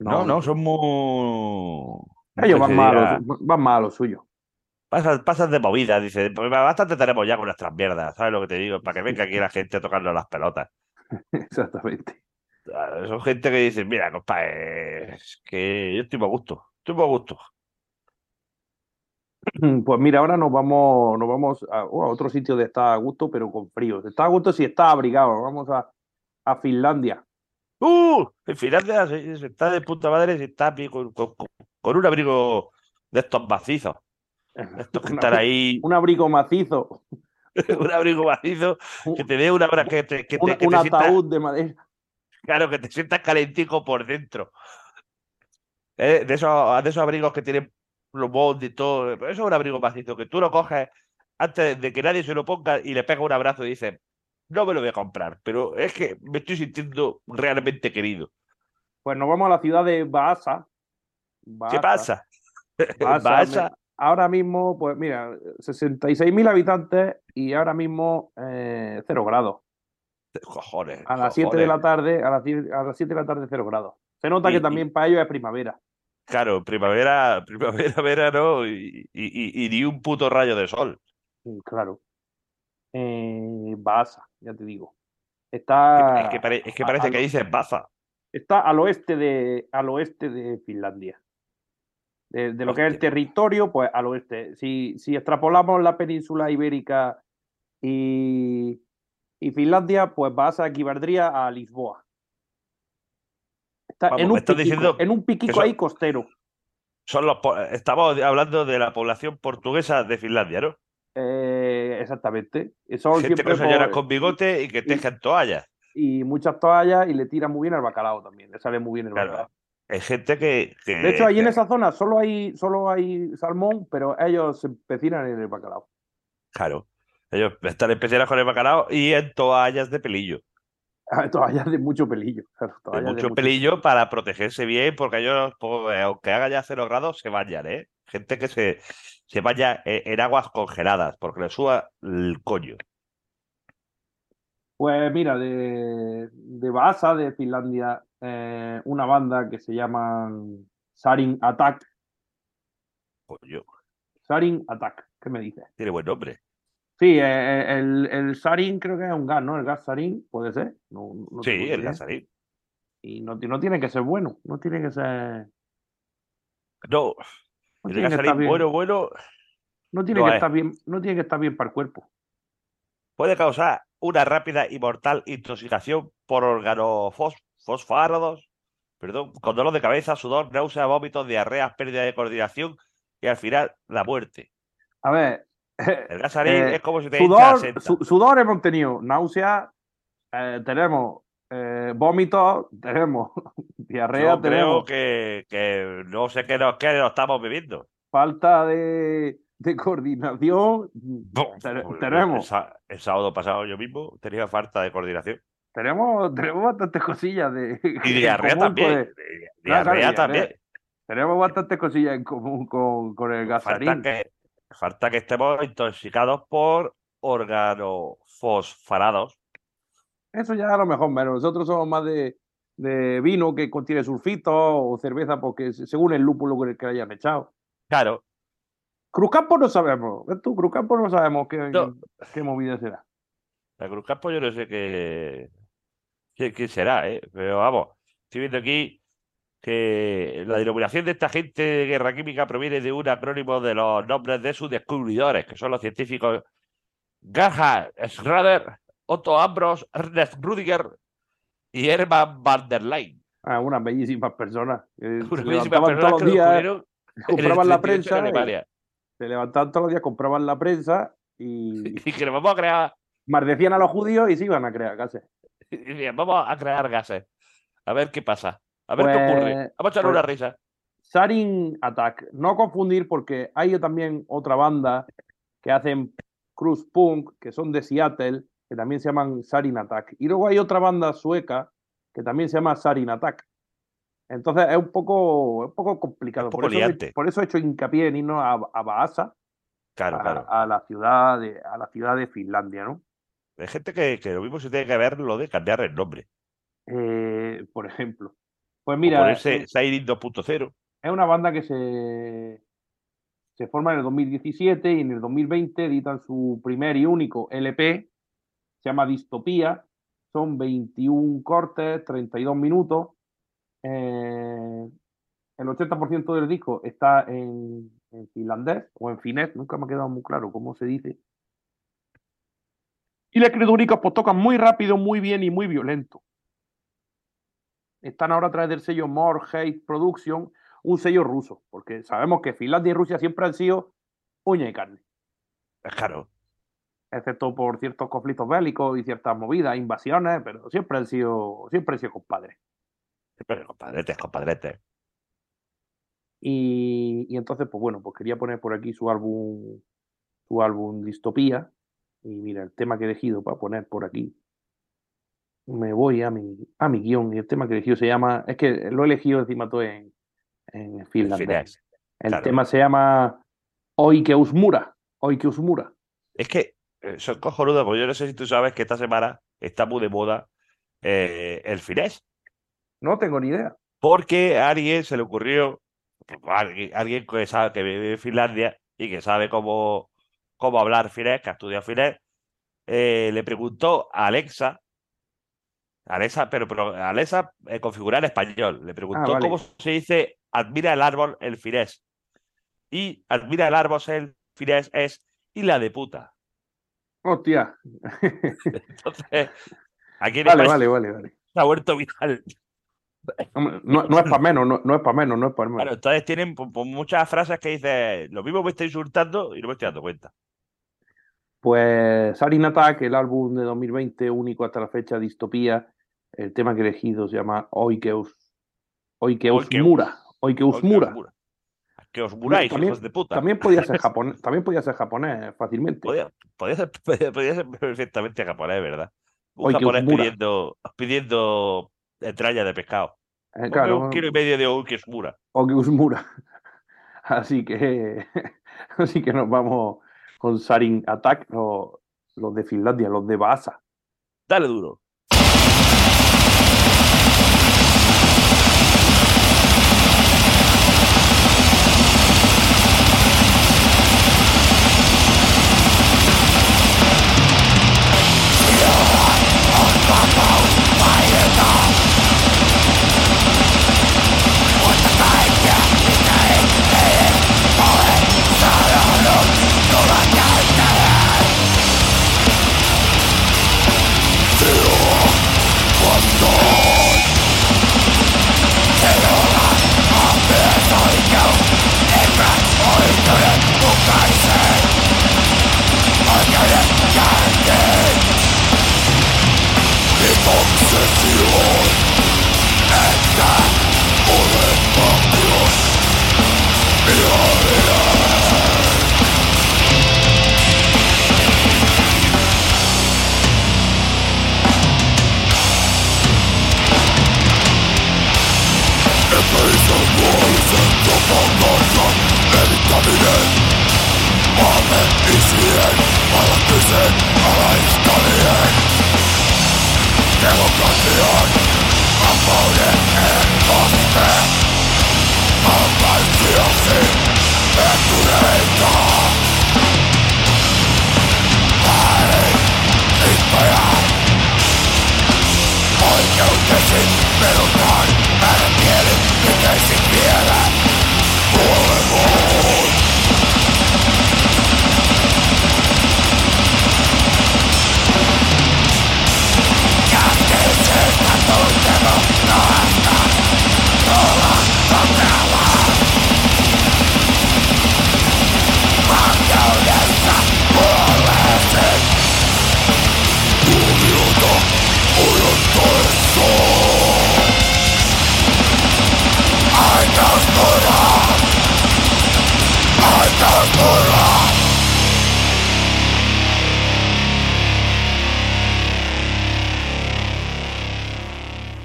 B: No, no, son muy.
A: Ellos
B: ¿cómo
A: van lo, van más a lo suyo.
B: Pasan, pasan de movida, dice. "Pues Bastante tenemos ya con nuestras mierdas, ¿sabes lo que te digo? Para que venga aquí la gente tocando las pelotas. *laughs*
A: Exactamente.
B: Son gente que dice, mira, compadre, es que yo estoy a gusto, estoy muy a gusto. *clears throat*
A: Pues mira, ahora nos vamos, nos vamos a, oh, a otro sitio de estar a gusto, pero con frío. De estar a gusto si está abrigado. Vamos a, a Finlandia.
B: ¡Uh! En Finlandia se, se está de puta madre, se está con- con- con un abrigo de estos macizos. De Estos que ahí,
A: Un abrigo macizo. *laughs*
B: un abrigo macizo, que te dé una hora que te, que te,
A: un-
B: que
A: un
B: te sientas,
A: ataúd de madera.
B: claro, que te sientas calentico por dentro. Eh, De esos, de esos abrigos que tienen plumón y todo. Eso es un abrigo macizo que tú lo coges antes de que nadie se lo ponga y le pega un abrazo y dices, no me lo voy a comprar, pero es que me estoy sintiendo realmente querido.
A: Pues nos vamos a la ciudad de Vaasa.
B: ¿Qué pasa? *laughs*
A: ahora mismo, pues mira, 66.000 habitantes y ahora mismo eh, 0 grados.
B: Cojones.
A: A las 7 de la tarde, a las 10 a las 7 de la tarde 0 grados. Se nota
B: Y-
A: que
B: y-
A: también para ellos es primavera.
B: Claro, primavera, *laughs* primavera, verano y, y, y- ni un puto rayo de sol.
A: Claro. Eh, Vaasa, ya te digo. Está,
B: Es que, pare- es que
A: a-
B: parece que dices baza.
A: está al oeste de, al oeste de Finlandia. De, de lo que es el territorio, pues al oeste. Si, si extrapolamos la península ibérica y, y Finlandia, pues Vaasa equivaldría a Lisboa. Está
B: Vamos,
A: en, un piquico,
B: diciendo
A: en un piquico ahí costero.
B: Son los, estamos hablando de la población portuguesa de Finlandia, ¿no?
A: Eh, exactamente. Son
B: Gente señoras
A: por-
B: con bigote y que tejen toallas.
A: y muchas toallas y le tiran muy bien al bacalao también. Le sale muy bien el
B: Claro.
A: bacalao.
B: Es gente que, que-
A: De hecho, ahí en esa zona solo hay, solo hay salmón, pero ellos se empecinan en el bacalao.
B: Claro. Ellos están especiales con el bacalao y en toallas de pelillo.
A: Toallas de mucho pelillo. claro,
B: De mucho pelillo para protegerse bien, porque ellos, pues, aunque haga ya cero grados, se bañan, ¿eh? Gente que se, se baña en, en aguas congeladas, porque le suba el coño.
A: Pues mira, de, de Vaasa, de Finlandia, eh, una banda que se llama Sarin Attack.
B: Coño,
A: Sarin Attack, ¿qué me dices?
B: tiene buen nombre.
A: Sí, eh, el, el Sarin creo que es un gas, ¿no? El gas Sarin, puede ser. No, no
B: Sí, el
A: idea.
B: gasarín.
A: Y no, no tiene que ser bueno, no tiene que ser.
B: No, el gasarín
A: bien,
B: bueno, bueno,
A: no tiene que
B: es.
A: estar bien, no tiene que estar bien para el cuerpo.
B: puede causar una rápida y mortal intoxicación por organofosfárados, perdón, con dolor de cabeza, sudor, náuseas, vómitos, diarreas, pérdida de coordinación y al final la muerte.
A: A ver, *laughs*
B: El gasarín
A: Eh,
B: es como si te
A: sudor, su- sudor hemos tenido, náusea, eh, tenemos eh, vómitos, tenemos *laughs* diarrea,
B: Yo creo
A: tenemos
B: que, que no sé qué nos, qué nos estamos viviendo.
A: falta de, de coordinación,
B: El,
A: tenemos,
B: sa- el sábado pasado yo mismo tenía falta de coordinación.
A: Tenemos, tenemos bastantes cosillas de,
B: Y *laughs* diarrea también.
A: Claro, claro,
B: Diarrea
A: diarrea.
B: también.
A: tenemos bastantes cosillas en común con, con el
B: Falta
A: gasarín.
B: que, falta que estemos intoxicados por organofosfarados.
A: Eso ya a lo mejor menos. Nosotros somos más de, de vino que contiene sulfito o cerveza, porque se- según el lúpulo que que le hayan echado.
B: Claro,
A: Cruzcampo no sabemos. ¿Ves tú? Cruzcampo no sabemos qué,
B: No.
A: qué movida será.
B: la Cruz Campo yo no sé qué, qué, será, ¿eh? Pero vamos, estoy viendo aquí que la denominación de esta gente de guerra química proviene de un acrónimo de los nombres de sus descubridores, que son los científicos Gerhard Schrader, Otto Ambros, Ernest Rudiger y Hermann van der Leyen.
A: Ah, unas bellísimas personas. que *laughs*
B: Unas bellísimas personas
A: todos
B: que
A: los
B: lo
A: días, compraban
B: 38
A: la
B: en
A: prensa,
B: Alemania.
A: se levantaban todos los días, compraban la prensa y *laughs*
B: Y que nos vamos a crear,
A: maldecían a los judíos y se iban a crear gases.
B: Vamos a crear gases. A ver qué pasa. A ver qué
A: Pues-
B: ocurre. Vamos a echarle
A: pues-
B: una risa.
A: Sarin Attack. No confundir porque hay también otra banda que hacen Cruz Punk, que son de Seattle, que también se llaman Sarin Attack. Y luego hay otra banda sueca que también se llama Sarin Attack. Entonces es un poco, un poco complicado.
B: Un poco
A: por, eso, por eso he hecho hincapié en irnos a, a Vaasa,
B: Claro,
A: a,
B: claro.
A: a la ciudad de, a la ciudad de Finlandia, ¿no?
B: Hay gente que, que lo mismo se tiene que ver lo de cambiar el nombre.
A: Eh, por ejemplo. Pues
B: o
A: mira,
B: ponerse
A: eh,
B: Siren 2.0.
A: es una banda que se, se forma en el 2017 y en el 2020 editan su primer y único LP, se llama Distopía, son 21 cortes, 32 minutos. eh, el 80% del disco está en, en finlandés o en finés, nunca me ha quedado muy claro cómo se dice. Y las escritúricas pues tocan muy rápido, muy bien y muy violento. Están ahora a través del sello More Hate Production, un sello ruso, porque sabemos que Finlandia y Rusia siempre han sido uña y carne,
B: Es claro.
A: excepto por ciertos conflictos bélicos y ciertas movidas, invasiones, pero siempre han sido, siempre han sido compadres.
B: Pero compadretes, compadretes.
A: Y, y entonces, pues bueno, pues quería poner por aquí su álbum, su álbum Distopía. Y mira, el tema que he elegido para poner por aquí. Me voy a mi, a mi guion y el tema que he elegido se llama, es que lo he elegido encima todo en, en finlandés. El
B: claro.
A: tema se llama Oikeusmura. Oikeusmura.
B: Es que eh, son cojonudos, porque yo no sé si tú sabes que esta semana está muy de moda eh, el finés.
A: No tengo ni idea.
B: Porque a alguien se le ocurrió, pues, alguien, alguien que sabe que vive en Finlandia y que sabe cómo, cómo hablar finés, que ha estudiado finés, eh, le preguntó a Alexa, Alexa, pero, pero Alexa eh, configurar en español, le preguntó
A: vale.
B: cómo se dice admira el árbol el finés. Y admira el árbol el finés es y la de puta.
A: Hostia.
B: Entonces, aquí en
A: vale, vale, vale, vale.
B: se ha vuelto viral.
A: No, no es para menos, no, no es para menos, no es para menos.
B: Claro, entonces tienen pues, muchas frases que dice lo mismo me estoy insultando y no me estoy dando cuenta.
A: Pues Sarin Attack, el álbum de 2020, único hasta la fecha, Distopía. El tema que he elegido se llama Oikeus. Oikeusmura. Oikeusmura.
B: Que os muráis,
A: También-
B: hijos de puta.
A: También podía ser *laughs* japonés, también podía ser japonés fácilmente.
B: Podía, podía ser, *laughs* podía- podía ser perfectamente japonés, ¿verdad? Un
A: que os
B: japonés
A: mura.
B: pidiendo, pidiendo entraña de pescado.
A: Eh, claro,
B: un kilo y medio de Oikeusmura.
A: Oikeusmura. *laughs* Así que, así que nos vamos con Sarin Attack, los, los de Finlandia, los de Vaasa.
B: Dale duro.
C: Metal heart, I don't get it because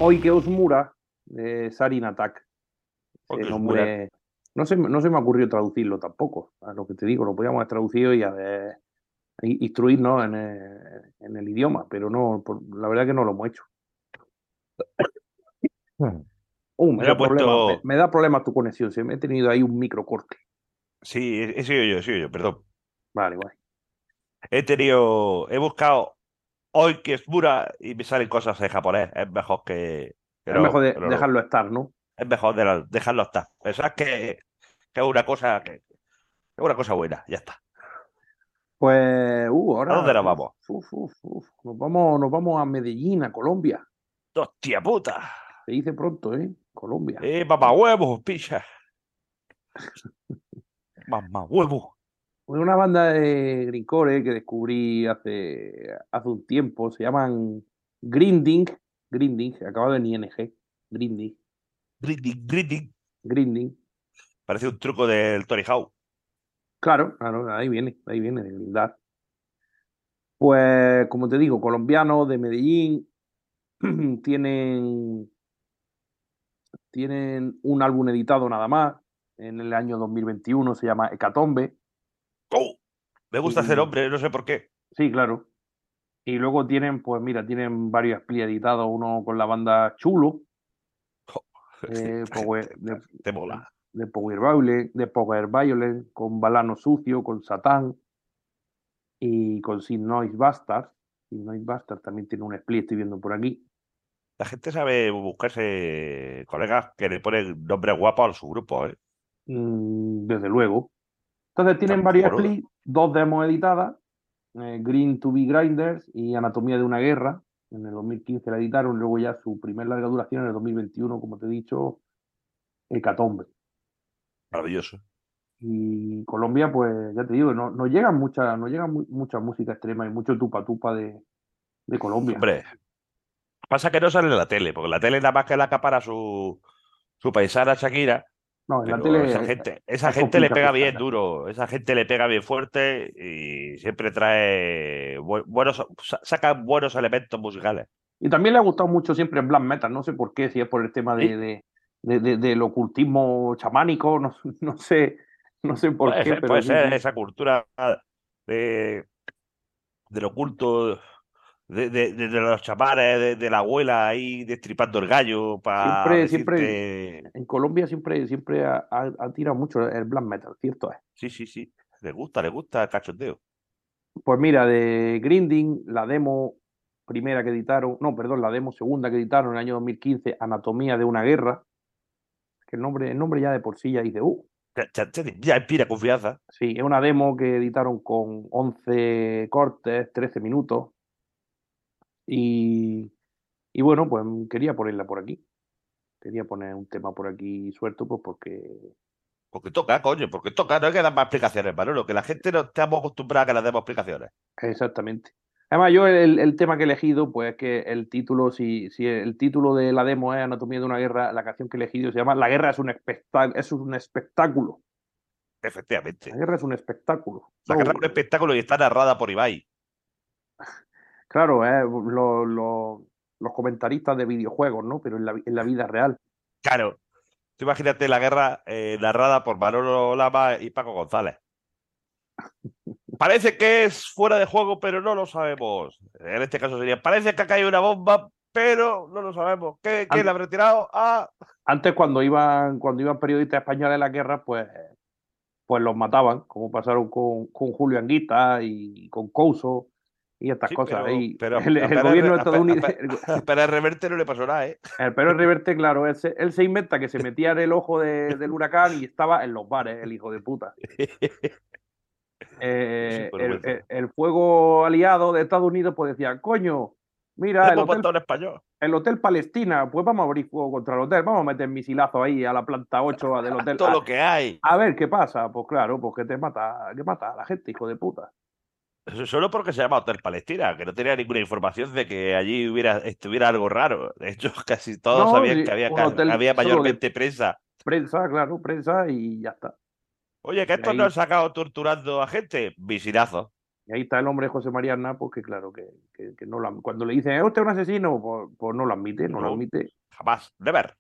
A: Oike Osmura de Sarin Attack. No, se, no se me ocurrió traducirlo tampoco, a lo que te digo, lo podíamos haber traducido y instruirnos en el, idioma, pero no, por, la verdad que no lo hemos hecho. *laughs* Uh, me, da
B: puesto...
A: problemas, me, da problemas tu conexión, se me he tenido ahí un microcorte.
B: Sí, he he sido yo, he sido yo, perdón.
A: Vale, vale.
B: He tenido, he buscado hoy que es Mura y me salen cosas en japonés. Es mejor que. que
A: es
B: no-
A: mejor de-
B: no
A: dejarlo estar, ¿no?
B: es mejor de la- dejarlo estar. Pensad que, que es una cosa que, es una cosa buena, ya está.
A: Pues, uh, ahora.
B: ¿A dónde nos vamos?
A: uf, uf, uf. Nos vamos, nos vamos a Medellín, a Colombia.
B: ¡Hostia puta!
A: Se dice pronto, ¿eh? Colombia.
B: ¡Eh, mamá huevos, picha! *laughs* Mamá huevos.
A: Pues Una banda de greencore que descubrí hace, hace un tiempo, se llaman Grinding, Grinding, acabado en ING, Grinding,
B: Grinding, grinding.
A: Grinding.
B: Parece un truco del Tony Hawk.
A: Claro, claro, ahí viene, ahí viene, de grindar. Pues, como te digo, colombianos de Medellín *clears throat* tienen, tienen un álbum editado nada más en el año 2021, se llama Hecatombe.
B: ¡Oh! Me gusta
A: Y-
B: ese nombre, no sé por qué.
A: Sí, claro. Y luego tienen, pues mira, tienen varios split editados, uno con la banda Chulo, *laughs* eh, Power- *laughs* de,
B: Te mola.
A: de Power Violence, de Power Violence, con Balano Sucio, con Satán y con Sin Noise Bastard. Sin Noise Bastard también tiene un split, estoy viendo por aquí.
B: La gente sabe buscarse colegas que le ponen nombres guapos a su grupo, ¿eh?
A: Mm, desde luego. Entonces tienen varios splits, dos demos editadas, eh, Green to be Grinders y Anatomía de una guerra. En el 2015 la editaron, luego ya su primer larga duración en el 2021, como te he dicho, Hecatombe.
B: Maravilloso.
A: Y Colombia, pues ya te digo, no, no llegan mucha, no llega mu- mucha música extrema y mucho tupa tupa de, de Colombia.
B: Hombre, pasa que no sale en la tele, porque la tele nada más que la acapara su, su paisana Shakira.
A: No, en la
B: pero
A: tele
B: esa gente, esa
A: es
B: gente le pega bien duro, esa gente le pega bien fuerte y siempre trae bu- buenos, sa- saca buenos elementos musicales.
A: Y también le ha gustado mucho siempre el black metal, no sé por qué, si es por el tema de,
B: Sí.
A: de- de- de- del ocultismo chamánico, *laughs* no, no sé, no sé por
B: Puede
A: qué,
B: ser,
A: pero
B: puede
A: sí,
B: ser esa cultura de, del oculto, de, de- de- de los chamanes, de, la abuela ahí destripando el gallo para
A: Siempre- siempre- En Colombia siempre, siempre ha, ha- ha tirado mucho el black metal, cierto es.
B: Sí, sí, sí. Le gusta, le gusta el cachondeo.
A: Pues mira, de Grinding, la demo primera que editaron, no, perdón, la demo segunda que editaron en el año 2015, Anatomía de una guerra, que el nombre, el nombre ya de por sí ya dice, uh,
B: ya inspira confianza.
A: Sí, es una demo que editaron con 11 cortes, 13 minutos. Y, y bueno, pues quería ponerla por aquí. Quería poner un tema por aquí suelto, pues porque.
B: Porque toca, coño, porque toca. No hay que dar más explicaciones, Manolo, que la gente no estamos acostumbrada a que les demos explicaciones.
A: Exactamente. Además, yo el, el tema que he elegido, pues es que el título, si, si el título de la demo es Anatomía de una guerra, la canción que he elegido se llama La guerra es un, es un espectáculo.
B: Efectivamente.
A: La guerra es un espectáculo.
B: La guerra es un espectáculo y está narrada por Ibai.
A: Claro, eh, lo- lo- los comentaristas de videojuegos, ¿no? Pero en la, vi- en la vida real.
B: Claro. Tú imagínate la guerra eh, narrada por Manolo Lama y Paco González. *laughs* Parece que es fuera de juego, pero no lo sabemos. En este caso sería, parece que ha caído una bomba, pero no lo sabemos. ¿Qué, ¿Quién
A: An-
B: la habrá tirado? Ah,
A: Antes, cuando iban, cuando iban periodistas españoles a la guerra, pues, pues los mataban, como pasaron con, con Julio Anguita y con Couso y estas
B: sí,
A: cosas.
B: pero,
A: y
B: pero
A: el, el gobierno estadounidense,
B: a Pérez- *laughs* a Pérez Reverte no le pasó nada, ¿eh? *laughs*
A: el Pérez Reverte, claro, él se, él se inventa que se *laughs* metía en el ojo de- del huracán y estaba en los bares, el hijo de puta. Eh, el, el- el fuego aliado de Estados Unidos pues decía, coño, mira, el hotel,
B: español.
A: el hotel Palestina, pues vamos a abrir fuego contra el hotel, vamos a meter misilazo ahí a la planta 8 del hotel.
B: Todo
A: A-
B: lo que hay.
A: A ver qué pasa, pues claro, pues que te mata, que mata a la gente, hijo de puta.
B: Solo porque se llama Hotel Palestina, que no tenía ninguna información de que allí hubiera, estuviera algo raro. De hecho, *laughs* casi todos
A: No,
B: sabían
A: sí,
B: que había,
A: hotel de-
B: mayormente prensa.
A: Prensa, claro, prensa y ya está.
B: Oye, que estos
A: ahí-
B: no han sacado torturando a gente. Visirazo.
A: Y ahí está el hombre José María Aznar, pues que claro, que, que- que no lo, cuando le dicen, ¿es usted un asesino? Pues, pues no lo admite, no, lo admite.
B: Jamás. Never.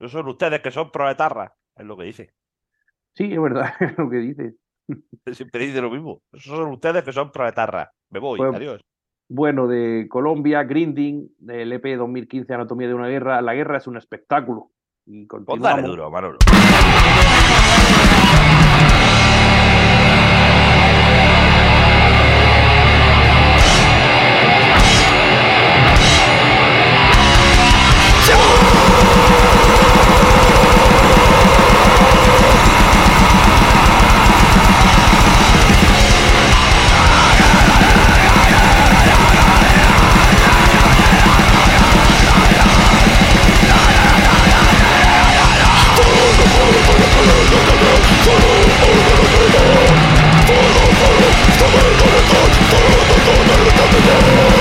B: No son ustedes que son proetarras. Es lo que dice.
A: Sí, es verdad, *laughs* es lo que dice. *laughs*
B: Siempre dice lo mismo. Esos son ustedes que son proetarras. Me voy.
A: Pues-
B: Adiós.
A: Bueno, de Colombia, Grinding, del EP 2015, Anatomía de una guerra. La guerra es un espectáculo. Y
B: Pues
A: continuamos.
B: dale duro, Manolo.
D: ¡Cálmese!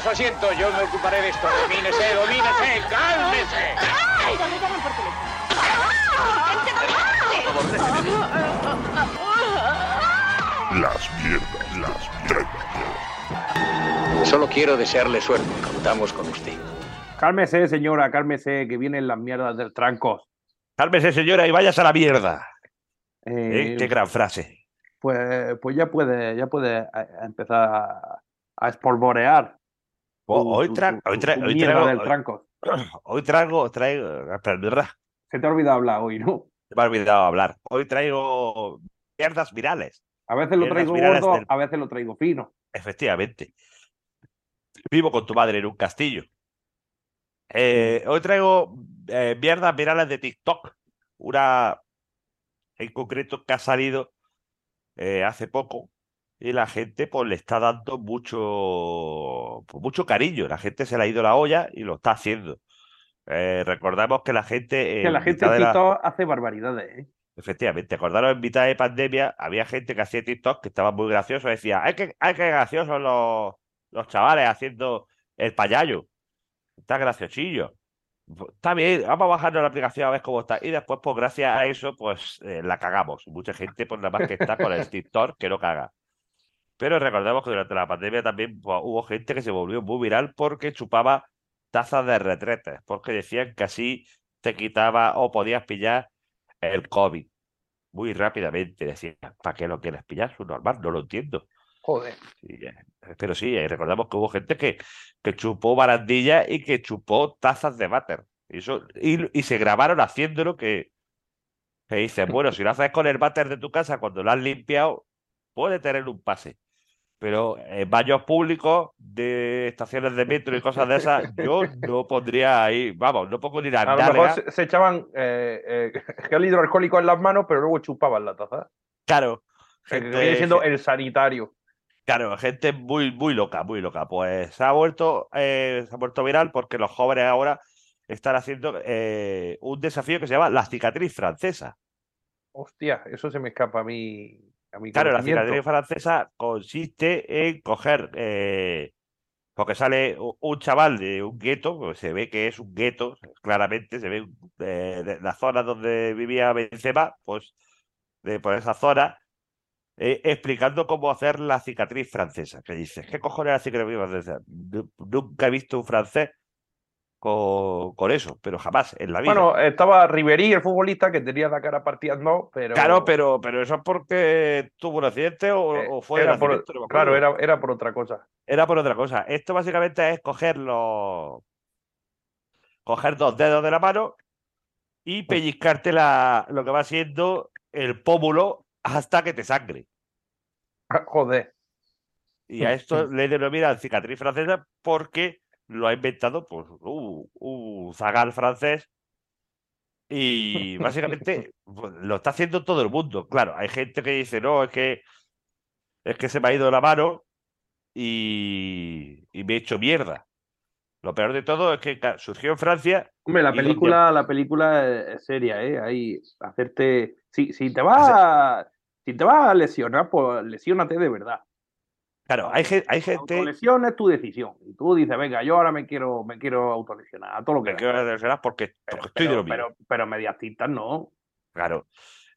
D: A su asiento. Yo me ocuparé de esto. Domínese, domínese. ¡Cálmese!
E: Oiga, me llaman por teléfono.
F: Las mierdas, las mierdas.
D: Solo quiero desearle suerte. Contamos con usted.
A: Cálmese, señora, cálmese, que vienen las mierdas del tranco.
B: Cálmese, señora, y vayas a la mierda.
A: Eh,
B: ¿Eh? Qué gran frase.
A: pues, pues ya puede, ya puede eh, empezar a, a espolvorear.
B: Hoy, traigo, *clears throat* hoy, traigo, traigo,
A: Se te ha olvidado hablar hoy, ¿no?
B: me ha olvidado hablar. Hoy traigo mierdas virales,
A: A veces lo traigo gordo,
B: del-
A: a veces lo traigo fino.
B: efectivamente. Vivo con tu madre en un castillo. Eh, hoy traigo eh, mierdas virales de TikTok. Una en concreto que ha salido eh, hace poco y la gente pues le está dando mucho, pues, mucho cariño. La gente se le ha ido la olla y lo está haciendo. Eh, recordamos que la gente.
A: que la gente en
B: la-
A: TikTok hace barbaridades, ¿eh?
B: Efectivamente, acordaros en mitad de pandemia había gente que hacía TikTok que estaba muy gracioso, decía, ¡ay, qué, ay, qué graciosos los, los chavales haciendo el payayo! Está graciosillo. Pues, Está bien, vamos a bajarnos la aplicación a ver cómo está. Y después, pues gracias a eso, pues eh, la cagamos. Mucha gente, pues nada más que está con el TikTok que no caga. Pero recordemos que durante la pandemia también pues, hubo gente que se volvió muy viral porque chupaba tazas de retretes, porque decían que así te quitaba o podías pillar el COVID muy rápidamente. Decían, ¿para qué lo quieres pillar? Es normal, no lo entiendo.
A: Joder.
B: Sí, eh, pero sí, eh, recordamos que hubo gente que, que chupó barandilla y que chupó tazas de váter. Y, eso, y, y se grabaron haciéndolo que, que dicen, bueno, si lo haces con el váter de tu casa cuando lo has limpiado, puede tener un pase. Pero en baños públicos de estaciones de metro y cosas de esas, yo no pondría ahí, vamos, no pongo ni la
A: A lo mejor se, se echaban eh, eh, *laughs* gel hidroalcohólico en las manos, pero luego chupaban la taza.
B: Claro,
A: Que
B: gente-
A: viene siendo el sanitario.
B: Claro, gente muy, muy loca, muy loca. Pues se ha vuelto, eh, se ha vuelto viral porque los jóvenes ahora están haciendo eh, un desafío que se llama la cicatriz francesa.
A: Hostia, eso se me escapa a mí.
B: Claro, la cicatriz francesa consiste en coger, eh, porque sale un chaval de un gueto, pues se ve que es un gueto, claramente, se ve eh, de la zona donde vivía Benzema, pues de por esa zona, eh, explicando cómo hacer la cicatriz francesa. Que dices, ¿qué cojones es la cicatriz francesa? Nu- Nunca he visto un francés con, con eso, pero jamás en la vida.
A: Bueno, estaba Ribery, el futbolista, que tenía la cara partida dos, pero.
B: Claro, pero, pero eso es porque tuvo un accidente o,
A: eh,
B: o fue
A: era por-
B: no
A: Claro, era, era por otra cosa.
B: Era por otra cosa. Esto básicamente es coger los. coger dos dedos de la mano y pellizcarte la, lo que va siendo el pómulo hasta que te sangre.
A: Joder.
B: Y a esto *laughs* le denominan cicatriz francesa porque lo ha inventado pues, un, un zagal francés. Y básicamente *laughs* pues, lo está haciendo todo el mundo. Claro, hay gente que dice, no, es que es que se me ha ido la mano y, y me he hecho mierda. Lo peor de todo es que surgió en Francia.
A: Hombre, la película, la película es es seria, ¿eh? Ahí, hacerte. Si, si te vas. Si te vas a lesionar, pues lesiónate de verdad.
B: Claro, hay, hay gente
A: Autolesión es tu decisión. Y tú dices, venga, yo ahora me quiero, me quiero autolesionar, a todo lo que
B: que
A: da.
B: lesionar porque,
A: Pero,
B: porque estoy de
A: pero,
B: lo mío.
A: pero, pero medias tintas no.
B: Claro.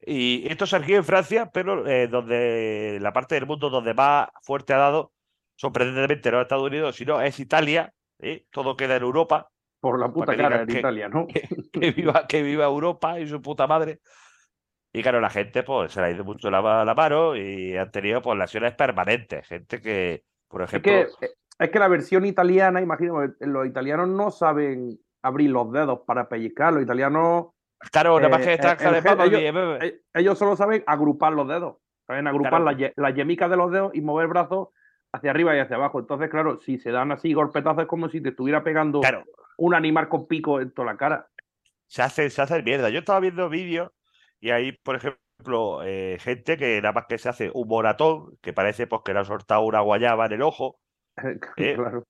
B: Y esto surgió en Francia, pero eh, donde la parte del mundo donde más fuerte ha dado, sorprendentemente no Estados Unidos, sino es Italia. ¿eh? Todo queda en Europa.
A: Por la puta
B: que
A: cara
B: que-
A: Italia, ¿no? *laughs*
B: Que viva, que viva Europa y su puta madre. Y claro, la gente pues se le ha ido mucho la, la mano y han tenido pues lesiones permanentes. Gente que, por
A: Es
B: ejemplo,
A: que, es que la versión italiana, imagino, los italianos no saben abrir los dedos para pellizcar. Los italianos,
B: claro, nada más
A: eh,
B: que están
A: el- el gen-
B: y, eh,
A: eh, ellos solo saben agrupar los dedos. Saben agrupar
B: Claro.
A: las, las yemicas de los dedos y mover brazos hacia arriba y hacia abajo. Entonces, claro, si se dan así golpetazos es como si te estuviera pegando
B: claro,
A: un animal con pico en toda la cara.
B: se hace, se hace mierda. Yo estaba viendo vídeos y hay, por ejemplo, eh, gente que nada más que se hace un moratón, que parece pues que le ha soltado una guayaba en el ojo, *laughs* Eh.
A: Claro.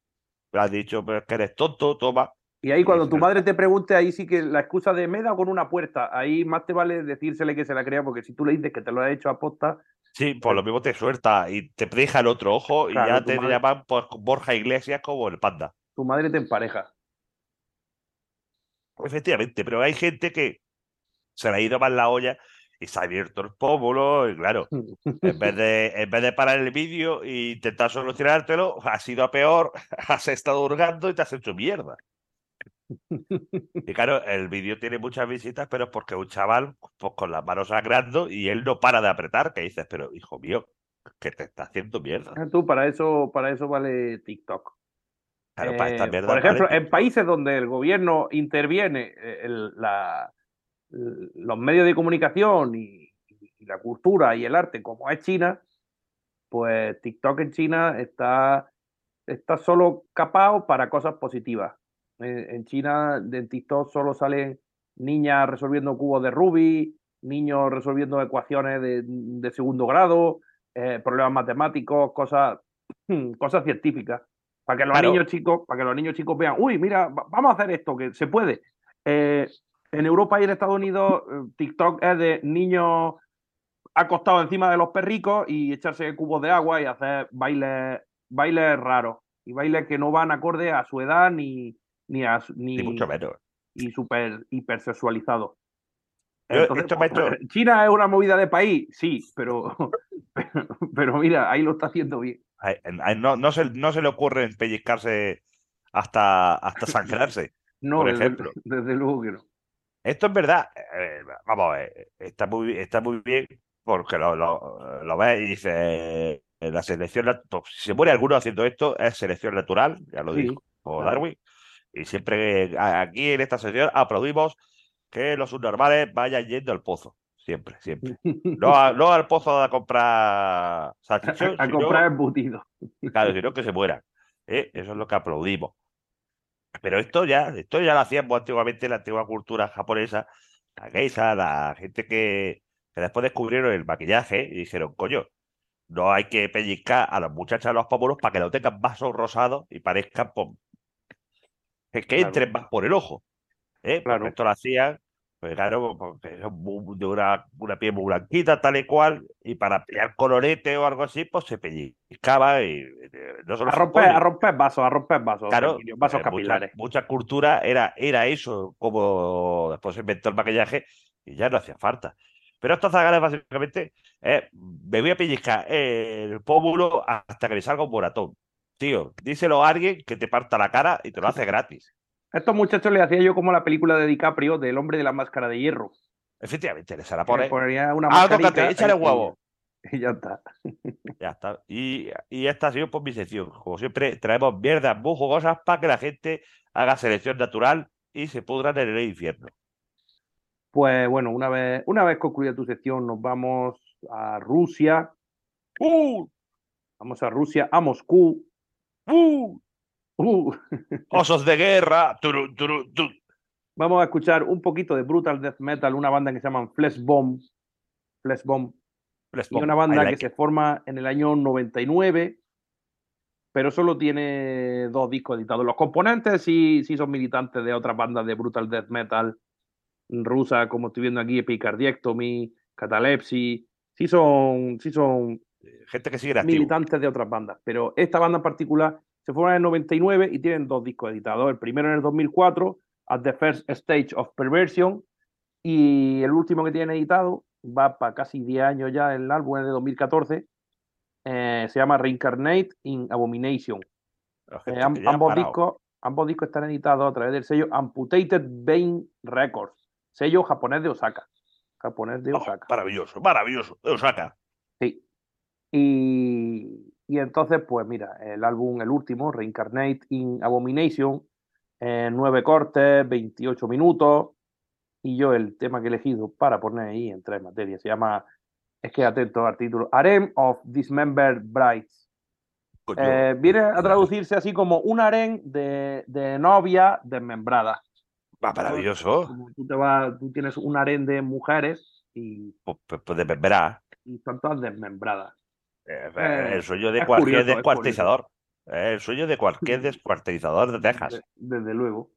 B: le has dicho pues, que eres tonto, toma.
A: Y ahí cuando tu madre te pregunte, ahí sí que la excusa de me dado con una puerta, ahí más te vale decírsele que se la crea, porque si tú le dices que te lo has hecho a posta,
B: Sí, pues lo mismo te suelta y te deja el otro ojo y ya te
A: madre-
B: llaman pues, Borja Iglesias como el panda.
A: tu madre te empareja.
B: Efectivamente, pero hay gente que se le ha ido más la olla y se ha abierto el pómulo y claro, en vez de, en vez de parar el vídeo e intentar solucionártelo, has ido a peor, *laughs* has estado hurgando y te has hecho mierda. Y claro, el vídeo tiene muchas visitas, pero es porque un chaval, pues con las manos sangrando y él no para de apretar, que dices, pero hijo mío, que te está haciendo mierda.
A: Tú, para eso, para eso vale TikTok.
B: Claro, para esta
A: Eh,
B: mierda
A: por ejemplo,
B: vale
A: en países donde el gobierno interviene, eh, el- la- los medios de comunicación y, y la cultura y el arte, como es China, pues TikTok en China está, está solo capaz para cosas positivas. En China, en TikTok solo salen niñas resolviendo cubos de Rubik, niños resolviendo ecuaciones de, de segundo grado, eh, problemas matemáticos, cosas, *clears throat* cosas científicas. Para que los
B: Claro.
A: niños chicos, para que los niños chicos vean, uy, mira, va- vamos a hacer esto, que se puede. Eh, en Europa y en Estados Unidos, eh, TikTok es de niños acostados encima de los perricos y echarse cubos de agua y hacer bailes, bailes raros. Y bailes que no van acorde a su edad ni, ni a su- ni,
B: ni mucho menos.
A: y súper hipersexualizados. Entonces,
B: hecho- *laughs*
A: China es una movida de país, sí, pero, *laughs* pero, pero mira, ahí lo está haciendo bien.
B: No, no, se, no se le ocurre pellizcarse hasta, hasta *laughs* sangrarse.
A: No,
B: Por
A: desde,
B: ejemplo.
A: desde luego que no.
B: Esto es verdad, eh, vamos, eh, está muy, está muy bien porque lo, lo, lo ves y dices, eh, la selección, pues, si se muere alguno haciendo esto, es selección natural, ya lo
A: Sí,
B: dijo
A: claro.
B: Darwin, y siempre aquí en esta sección aplaudimos que los subnormales vayan yendo al pozo, siempre, siempre. No, a- no al pozo a comprar salchichón, *laughs*
A: a comprar embutidos.
B: Claro, sino que se mueran. ¿eh? Eso es lo que aplaudimos. Pero esto ya, esto ya lo hacíamos antiguamente en la antigua cultura japonesa, la geisha, la gente que, que después descubrieron el maquillaje y dijeron, coño, no hay que pellizcar a las muchachas de los pómulos para que lo tengan más rosados y parezcan pues, que,
A: Claro.
B: entren más por el ojo. ¿eh?
A: Claro.
B: esto lo hacían, pues claro, porque son muy- de una, una piel muy blanquita, tal y cual, y para pillar colorete o algo así, pues se pellizcaba y eh, no solo
A: A romper, a romper vasos, a romper vasos,
B: Claro,
A: vasos
B: eh, mucha-
A: capilares.
B: Mucha, cultura era, era eso, como después se inventó el maquillaje y ya no hacía falta. Pero estos zagales básicamente eh, me voy a pellizcar el pómulo hasta que me salga un moratón. Tío, díselo a alguien que te parta la cara y te lo hace gratis.
A: A estos muchachos le hacía yo como la película de DiCaprio del hombre de la máscara de hierro.
B: Efectivamente, les hará poner.
A: ponía una
B: Ah, tócate, échale huevo. *laughs*
A: Y ya está.
B: Ya está. Y, y esta ha sido por mi sección. Como siempre, traemos mierdas muy jugosas para que la gente haga selección natural y se pudran en el infierno.
A: Pues bueno, una vez, una vez concluida tu sección, nos vamos a Rusia.
B: ¡Uh!
A: Vamos a Rusia, a Moscú.
B: ¡Uh!
A: Uh, *laughs*
B: Osos de guerra. Turu, turu, tu.
A: Vamos a escuchar un poquito de Brutal Death Metal, una banda que se llaman Flesh Bomb. Flesh Bomb. Y
B: bomb.
A: una banda
B: like
A: que
B: it.
A: se forma en el año 99, pero solo tiene dos discos editados. Los componentes sí, sí son militantes de otras bandas de Brutal Death Metal rusa, como estoy viendo aquí, Epicardiectomy, Catalepsy. Sí son, sí son
B: Gente que sigue
A: militantes de otras bandas, pero esta banda en particular se forma en el 99 y tienen dos discos editados. El primero en el 2004, At the First Stage of Perversion, y el último que tienen editado, va para casi 10 años ya, el álbum es de 2014, eh, se llama Reincarnate in Abomination. Eh, am- ambos,
B: parado.
A: discos, ambos discos están editados a través del sello Amputated Vein Records, sello japonés de Osaka. Japonés de
B: Oh,
A: Osaka.
B: maravilloso, maravilloso. De Osaka.
A: Sí. Y, y entonces, pues mira, el álbum, el último, Reincarnate in Abomination, eh, nueve cortes, 28 minutos. Y yo el tema que he elegido para poner ahí en tres materias se llama, es que atento al título, Harem of Dismembered Brides.
B: Coño.
A: Eh, viene a traducirse así como un harem de, de novia desmembrada.
B: Va, maravilloso.
A: Como tú, te vas, tú tienes un harem de mujeres y,
B: Pues, pues, pues de
A: y están todas desmembradas.
B: Eh,
A: Eh,
B: el sueño de cualquier
A: curioso, es
B: descuartizador. Eh, el sueño de cualquier *laughs* descuartizador de Texas.
A: De- desde luego.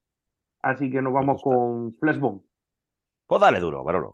A: Así que nos vamos con Flashbomb.
B: Pues dale duro, Manolo.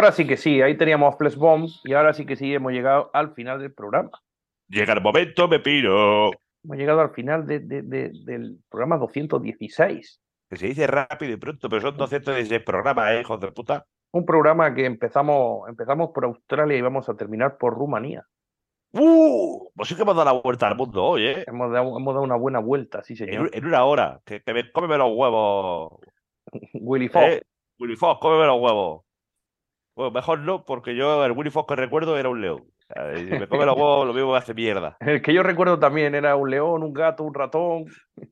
A: Ahora sí que sí, ahí teníamos Flesh Bomb y ahora sí que sí hemos llegado al final del programa.
B: Llega el momento, me piro.
A: Hemos llegado al final de- de- de- del programa 216.
B: Que se dice rápido y pronto, pero son 216 programas, ¿eh, hijos de puta.
A: Un programa que empezamos, empezamos por Australia y vamos a terminar por Rumanía.
B: ¡Uh! Pues sí que hemos dado la vuelta al mundo hoy, ¿eh?
A: Hemos dado, hemos dado una buena vuelta, sí, señor.
B: en una hora. Que, que me cómeme los huevos. *laughs*
A: Willy Fox.
B: ¿eh? Willy Fox, cómeme los huevos. Bueno, mejor no, porque yo el Willy Fox que recuerdo era un león. Si me come los *laughs* huevos, lo mismo me hace mierda.
A: El que yo recuerdo también era un león, un gato, un ratón.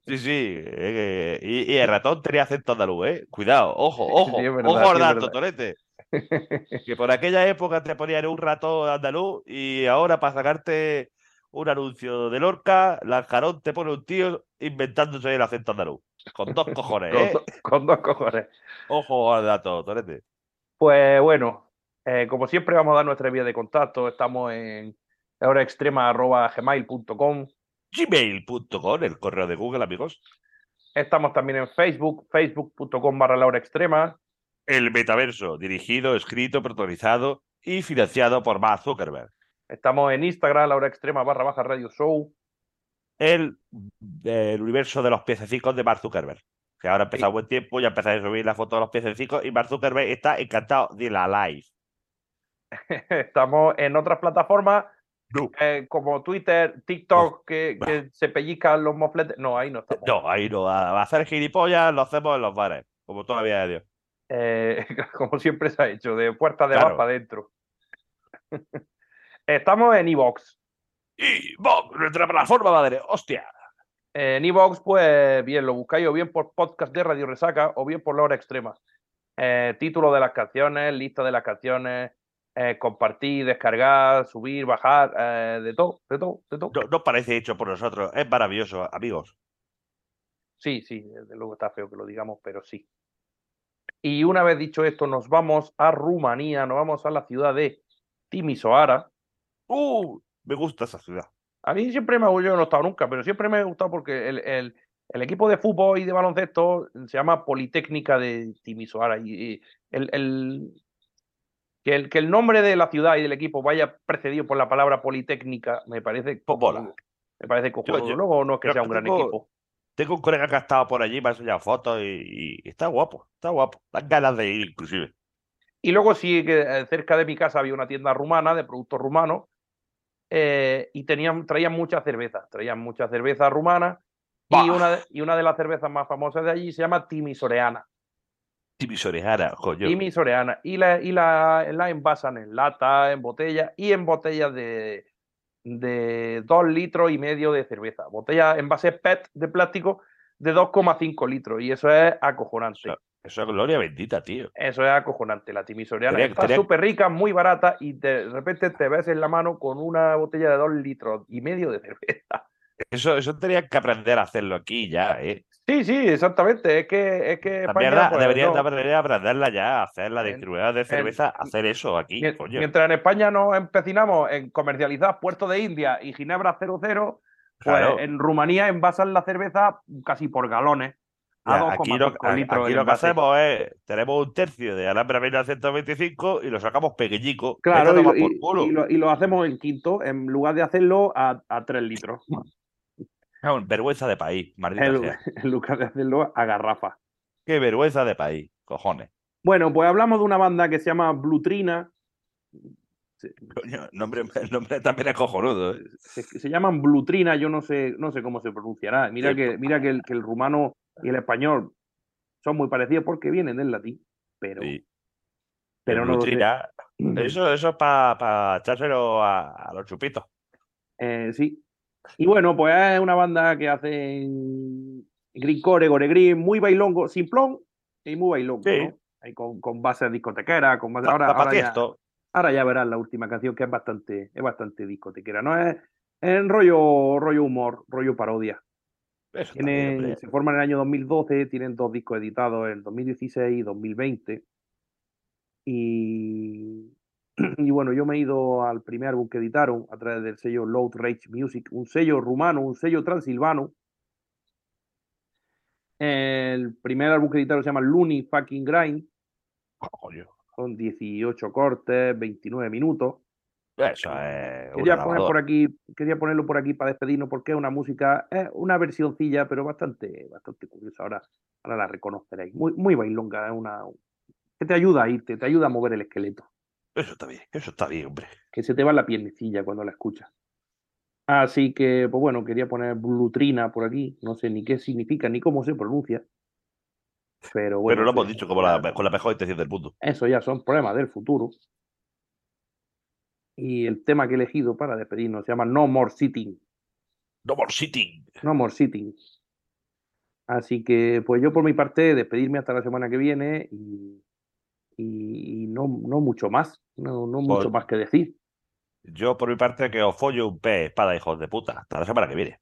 B: Sí, sí. eh, y, y el ratón tenía acento andaluz, ¿eh? Cuidado, ojo, *laughs* ojo,
A: Sí, es verdad,
B: ojo al dato. Torete. *laughs* Que por aquella época te ponían un ratón andaluz y ahora para sacarte un anuncio de Lorca, Lanjarón te pone un tío inventándose el acento andaluz. Con dos cojones,
A: Con,
B: ¿eh?
A: do- con dos cojones.
B: Ojo al dato, Torete.
A: Pues bueno, eh, como siempre vamos a dar nuestra vía de contacto. Estamos en horaextrema.gmail.com.
B: Gmail.com, el correo de Google, amigos.
A: Estamos también en Facebook, facebook.com barra la hora extrema.
B: El metaverso, dirigido, escrito, protagonizado y financiado por Mark Zuckerberg.
A: Estamos en Instagram, la hora extrema barra baja radio show.
B: El, el universo de los piececicos de Mark Zuckerberg. Que ahora ha empezado buen tiempo, ya empezáis a subir la foto de los piececicos y Mark Zuckerberg está encantado de la live. *laughs*
A: Estamos en otras plataformas
B: No.
A: eh, como Twitter, TikTok, que, que se pellizcan los mofletes. No, ahí no estamos.
B: No, ahí no. A a hacer gilipollas lo hacemos en los bares, como todavía de Dios.
A: Eh, *laughs* como siempre se ha hecho, de puertas de
B: Claro.
A: abajo para adentro. *laughs* Estamos en Evox.
B: Bob, nuestra plataforma madre, hostia.
A: En Evox, pues bien, lo buscáis o bien por podcast de Radio Resaca o bien por la hora extrema. Eh, título de las canciones, lista de las canciones, eh, compartir, descargar, subir, bajar, eh, de todo, de todo, de todo.
B: No, no parece hecho por nosotros, es maravilloso, amigos.
A: Sí, sí, desde luego está feo que lo digamos, pero sí. Y una vez dicho esto, nos vamos a Rumanía, nos vamos a la ciudad de Timisoara.
B: Uh, me gusta esa ciudad.
A: A mí siempre me ha yo no he estado nunca, pero siempre me ha gustado porque el, el- el equipo de fútbol y de baloncesto se llama Politécnica de Timisoara. Y, y el, el- que, el, que el nombre de la ciudad y del equipo vaya precedido por la palabra Politécnica me parece
B: Pues mola.
A: cojonudo. Me parece cojonudo. Luego no es que sea un gran
B: tengo-
A: equipo.
B: Tengo un colega que ha estado por allí, me ha enseñado fotos y, y está guapo, está guapo. Dan ganas de ir, inclusive.
A: Y luego sí que eh, cerca de mi casa había una tienda rumana de productos rumanos eh, y tenían, traían mucha cerveza, traían mucha cerveza rumana y una, de, y una de las cervezas más famosas de allí se llama Timisoreana.
B: Timisoreana, coño.
A: Timisoreana. Y la, y la, la envasan en lata, en botella y en botellas de, de 2 litros y medio de cerveza. Botella envase PET de plástico de 2,5 litros y eso es acojonante.
B: Eso es gloria bendita, tío.
A: Eso es acojonante. La timisoreana
B: Tenía-
A: está
B: tenía-
A: súper rica, muy barata y de repente te ves en la mano con una botella de dos litros y medio de cerveza.
B: Eso, eso tenía que aprender a hacerlo aquí ya, ¿eh?
A: Sí, sí, exactamente. Es que, es que España,
B: mierda
A: pues,
B: deberían
A: no.
B: de aprender a aprenderla ya, hacer la distribuidora de cerveza, hacer eso aquí, coño.
A: Mientras en España nos empecinamos en comercializar Puerto de India y Ginebra 00, pues
B: Claro.
A: en Rumanía envasan la cerveza casi por galones.
B: Ya, aquí
A: 2,5
B: lo, aquí
A: el
B: lo que hacemos es, tenemos un tercio de Alhambra 1925 y lo sacamos pequeñico.
A: Claro, y, lo-
B: por
A: y-
B: culo.
A: y lo, y lo hacemos en quinto, en lugar de hacerlo a, a 3 litros. *laughs*
B: Vergüenza de país, maldita
A: En,
B: sea. *laughs*
A: en lugar de hacerlo a garrafa.
B: Qué vergüenza de país, cojones.
A: Bueno, pues hablamos de una banda que se llama Blutrina.
B: Coño, el nombre, el nombre también es cojonudo. ¿eh?
A: se- se llaman Blutrina, yo no sé, no sé cómo se pronunciará. Mira
B: Sí.
A: que, mira que el, que el rumano y el español son muy parecidos porque vienen del latín, pero,
B: Sí.
A: pero no
B: Eso, eso es para echárselo a, a los chupitos.
A: Eh, sí. Y bueno, pues es una banda que hacen greencore, gore green, muy bailongo, simplón y muy bailongo,
B: Sí.
A: ¿no? Ahí con, con bases discotequeras, con bases-
B: Pa-
A: ahora,
B: pa-
A: ahora ya-. Ahora ya verás la última canción que es bastante, es bastante discotequera, ¿no? Es en rollo, rollo humor, rollo parodia. Tienen, se forman en el año 2012, tienen dos discos editados en 2016 y 2020. Y, *clears throat* y bueno, yo me he ido al primer álbum que editaron a través del sello Load Rage Music, un sello rumano, un sello transilvano. El primer álbum que editaron se llama Looney Fucking Grind.
B: Coño.
A: Son 18 cortes, 29 minutos.
B: Eso es.
A: Quería poner por aquí, quería ponerlo por aquí para despedirnos porque es una música, es una versioncilla, pero bastante, bastante curiosa. Ahora, ahora la reconoceréis. Muy, muy bailonga, es una que te ayuda a irte, te ayuda a mover el esqueleto.
B: Eso está bien, eso está bien, hombre.
A: que se te va la piernecilla cuando la escuchas. Así que, pues bueno, quería poner Blutrina por aquí. No sé ni qué significa ni cómo se pronuncia. Pero bueno.
B: Pero lo hemos
A: ya-
B: dicho como la, con la mejor intención del mundo.
A: Eso ya son problemas del futuro. Y el tema que he elegido para despedirnos se llama No More Sitting.
B: No more sitting.
A: No More Sitting. Así que, pues yo por mi parte, despedirme hasta la semana que viene y, y no, no mucho más. No, no mucho
B: Pues-
A: más que decir.
B: Yo, por mi parte, que os follo un pez espada, hijos de puta. Hasta la semana que viene.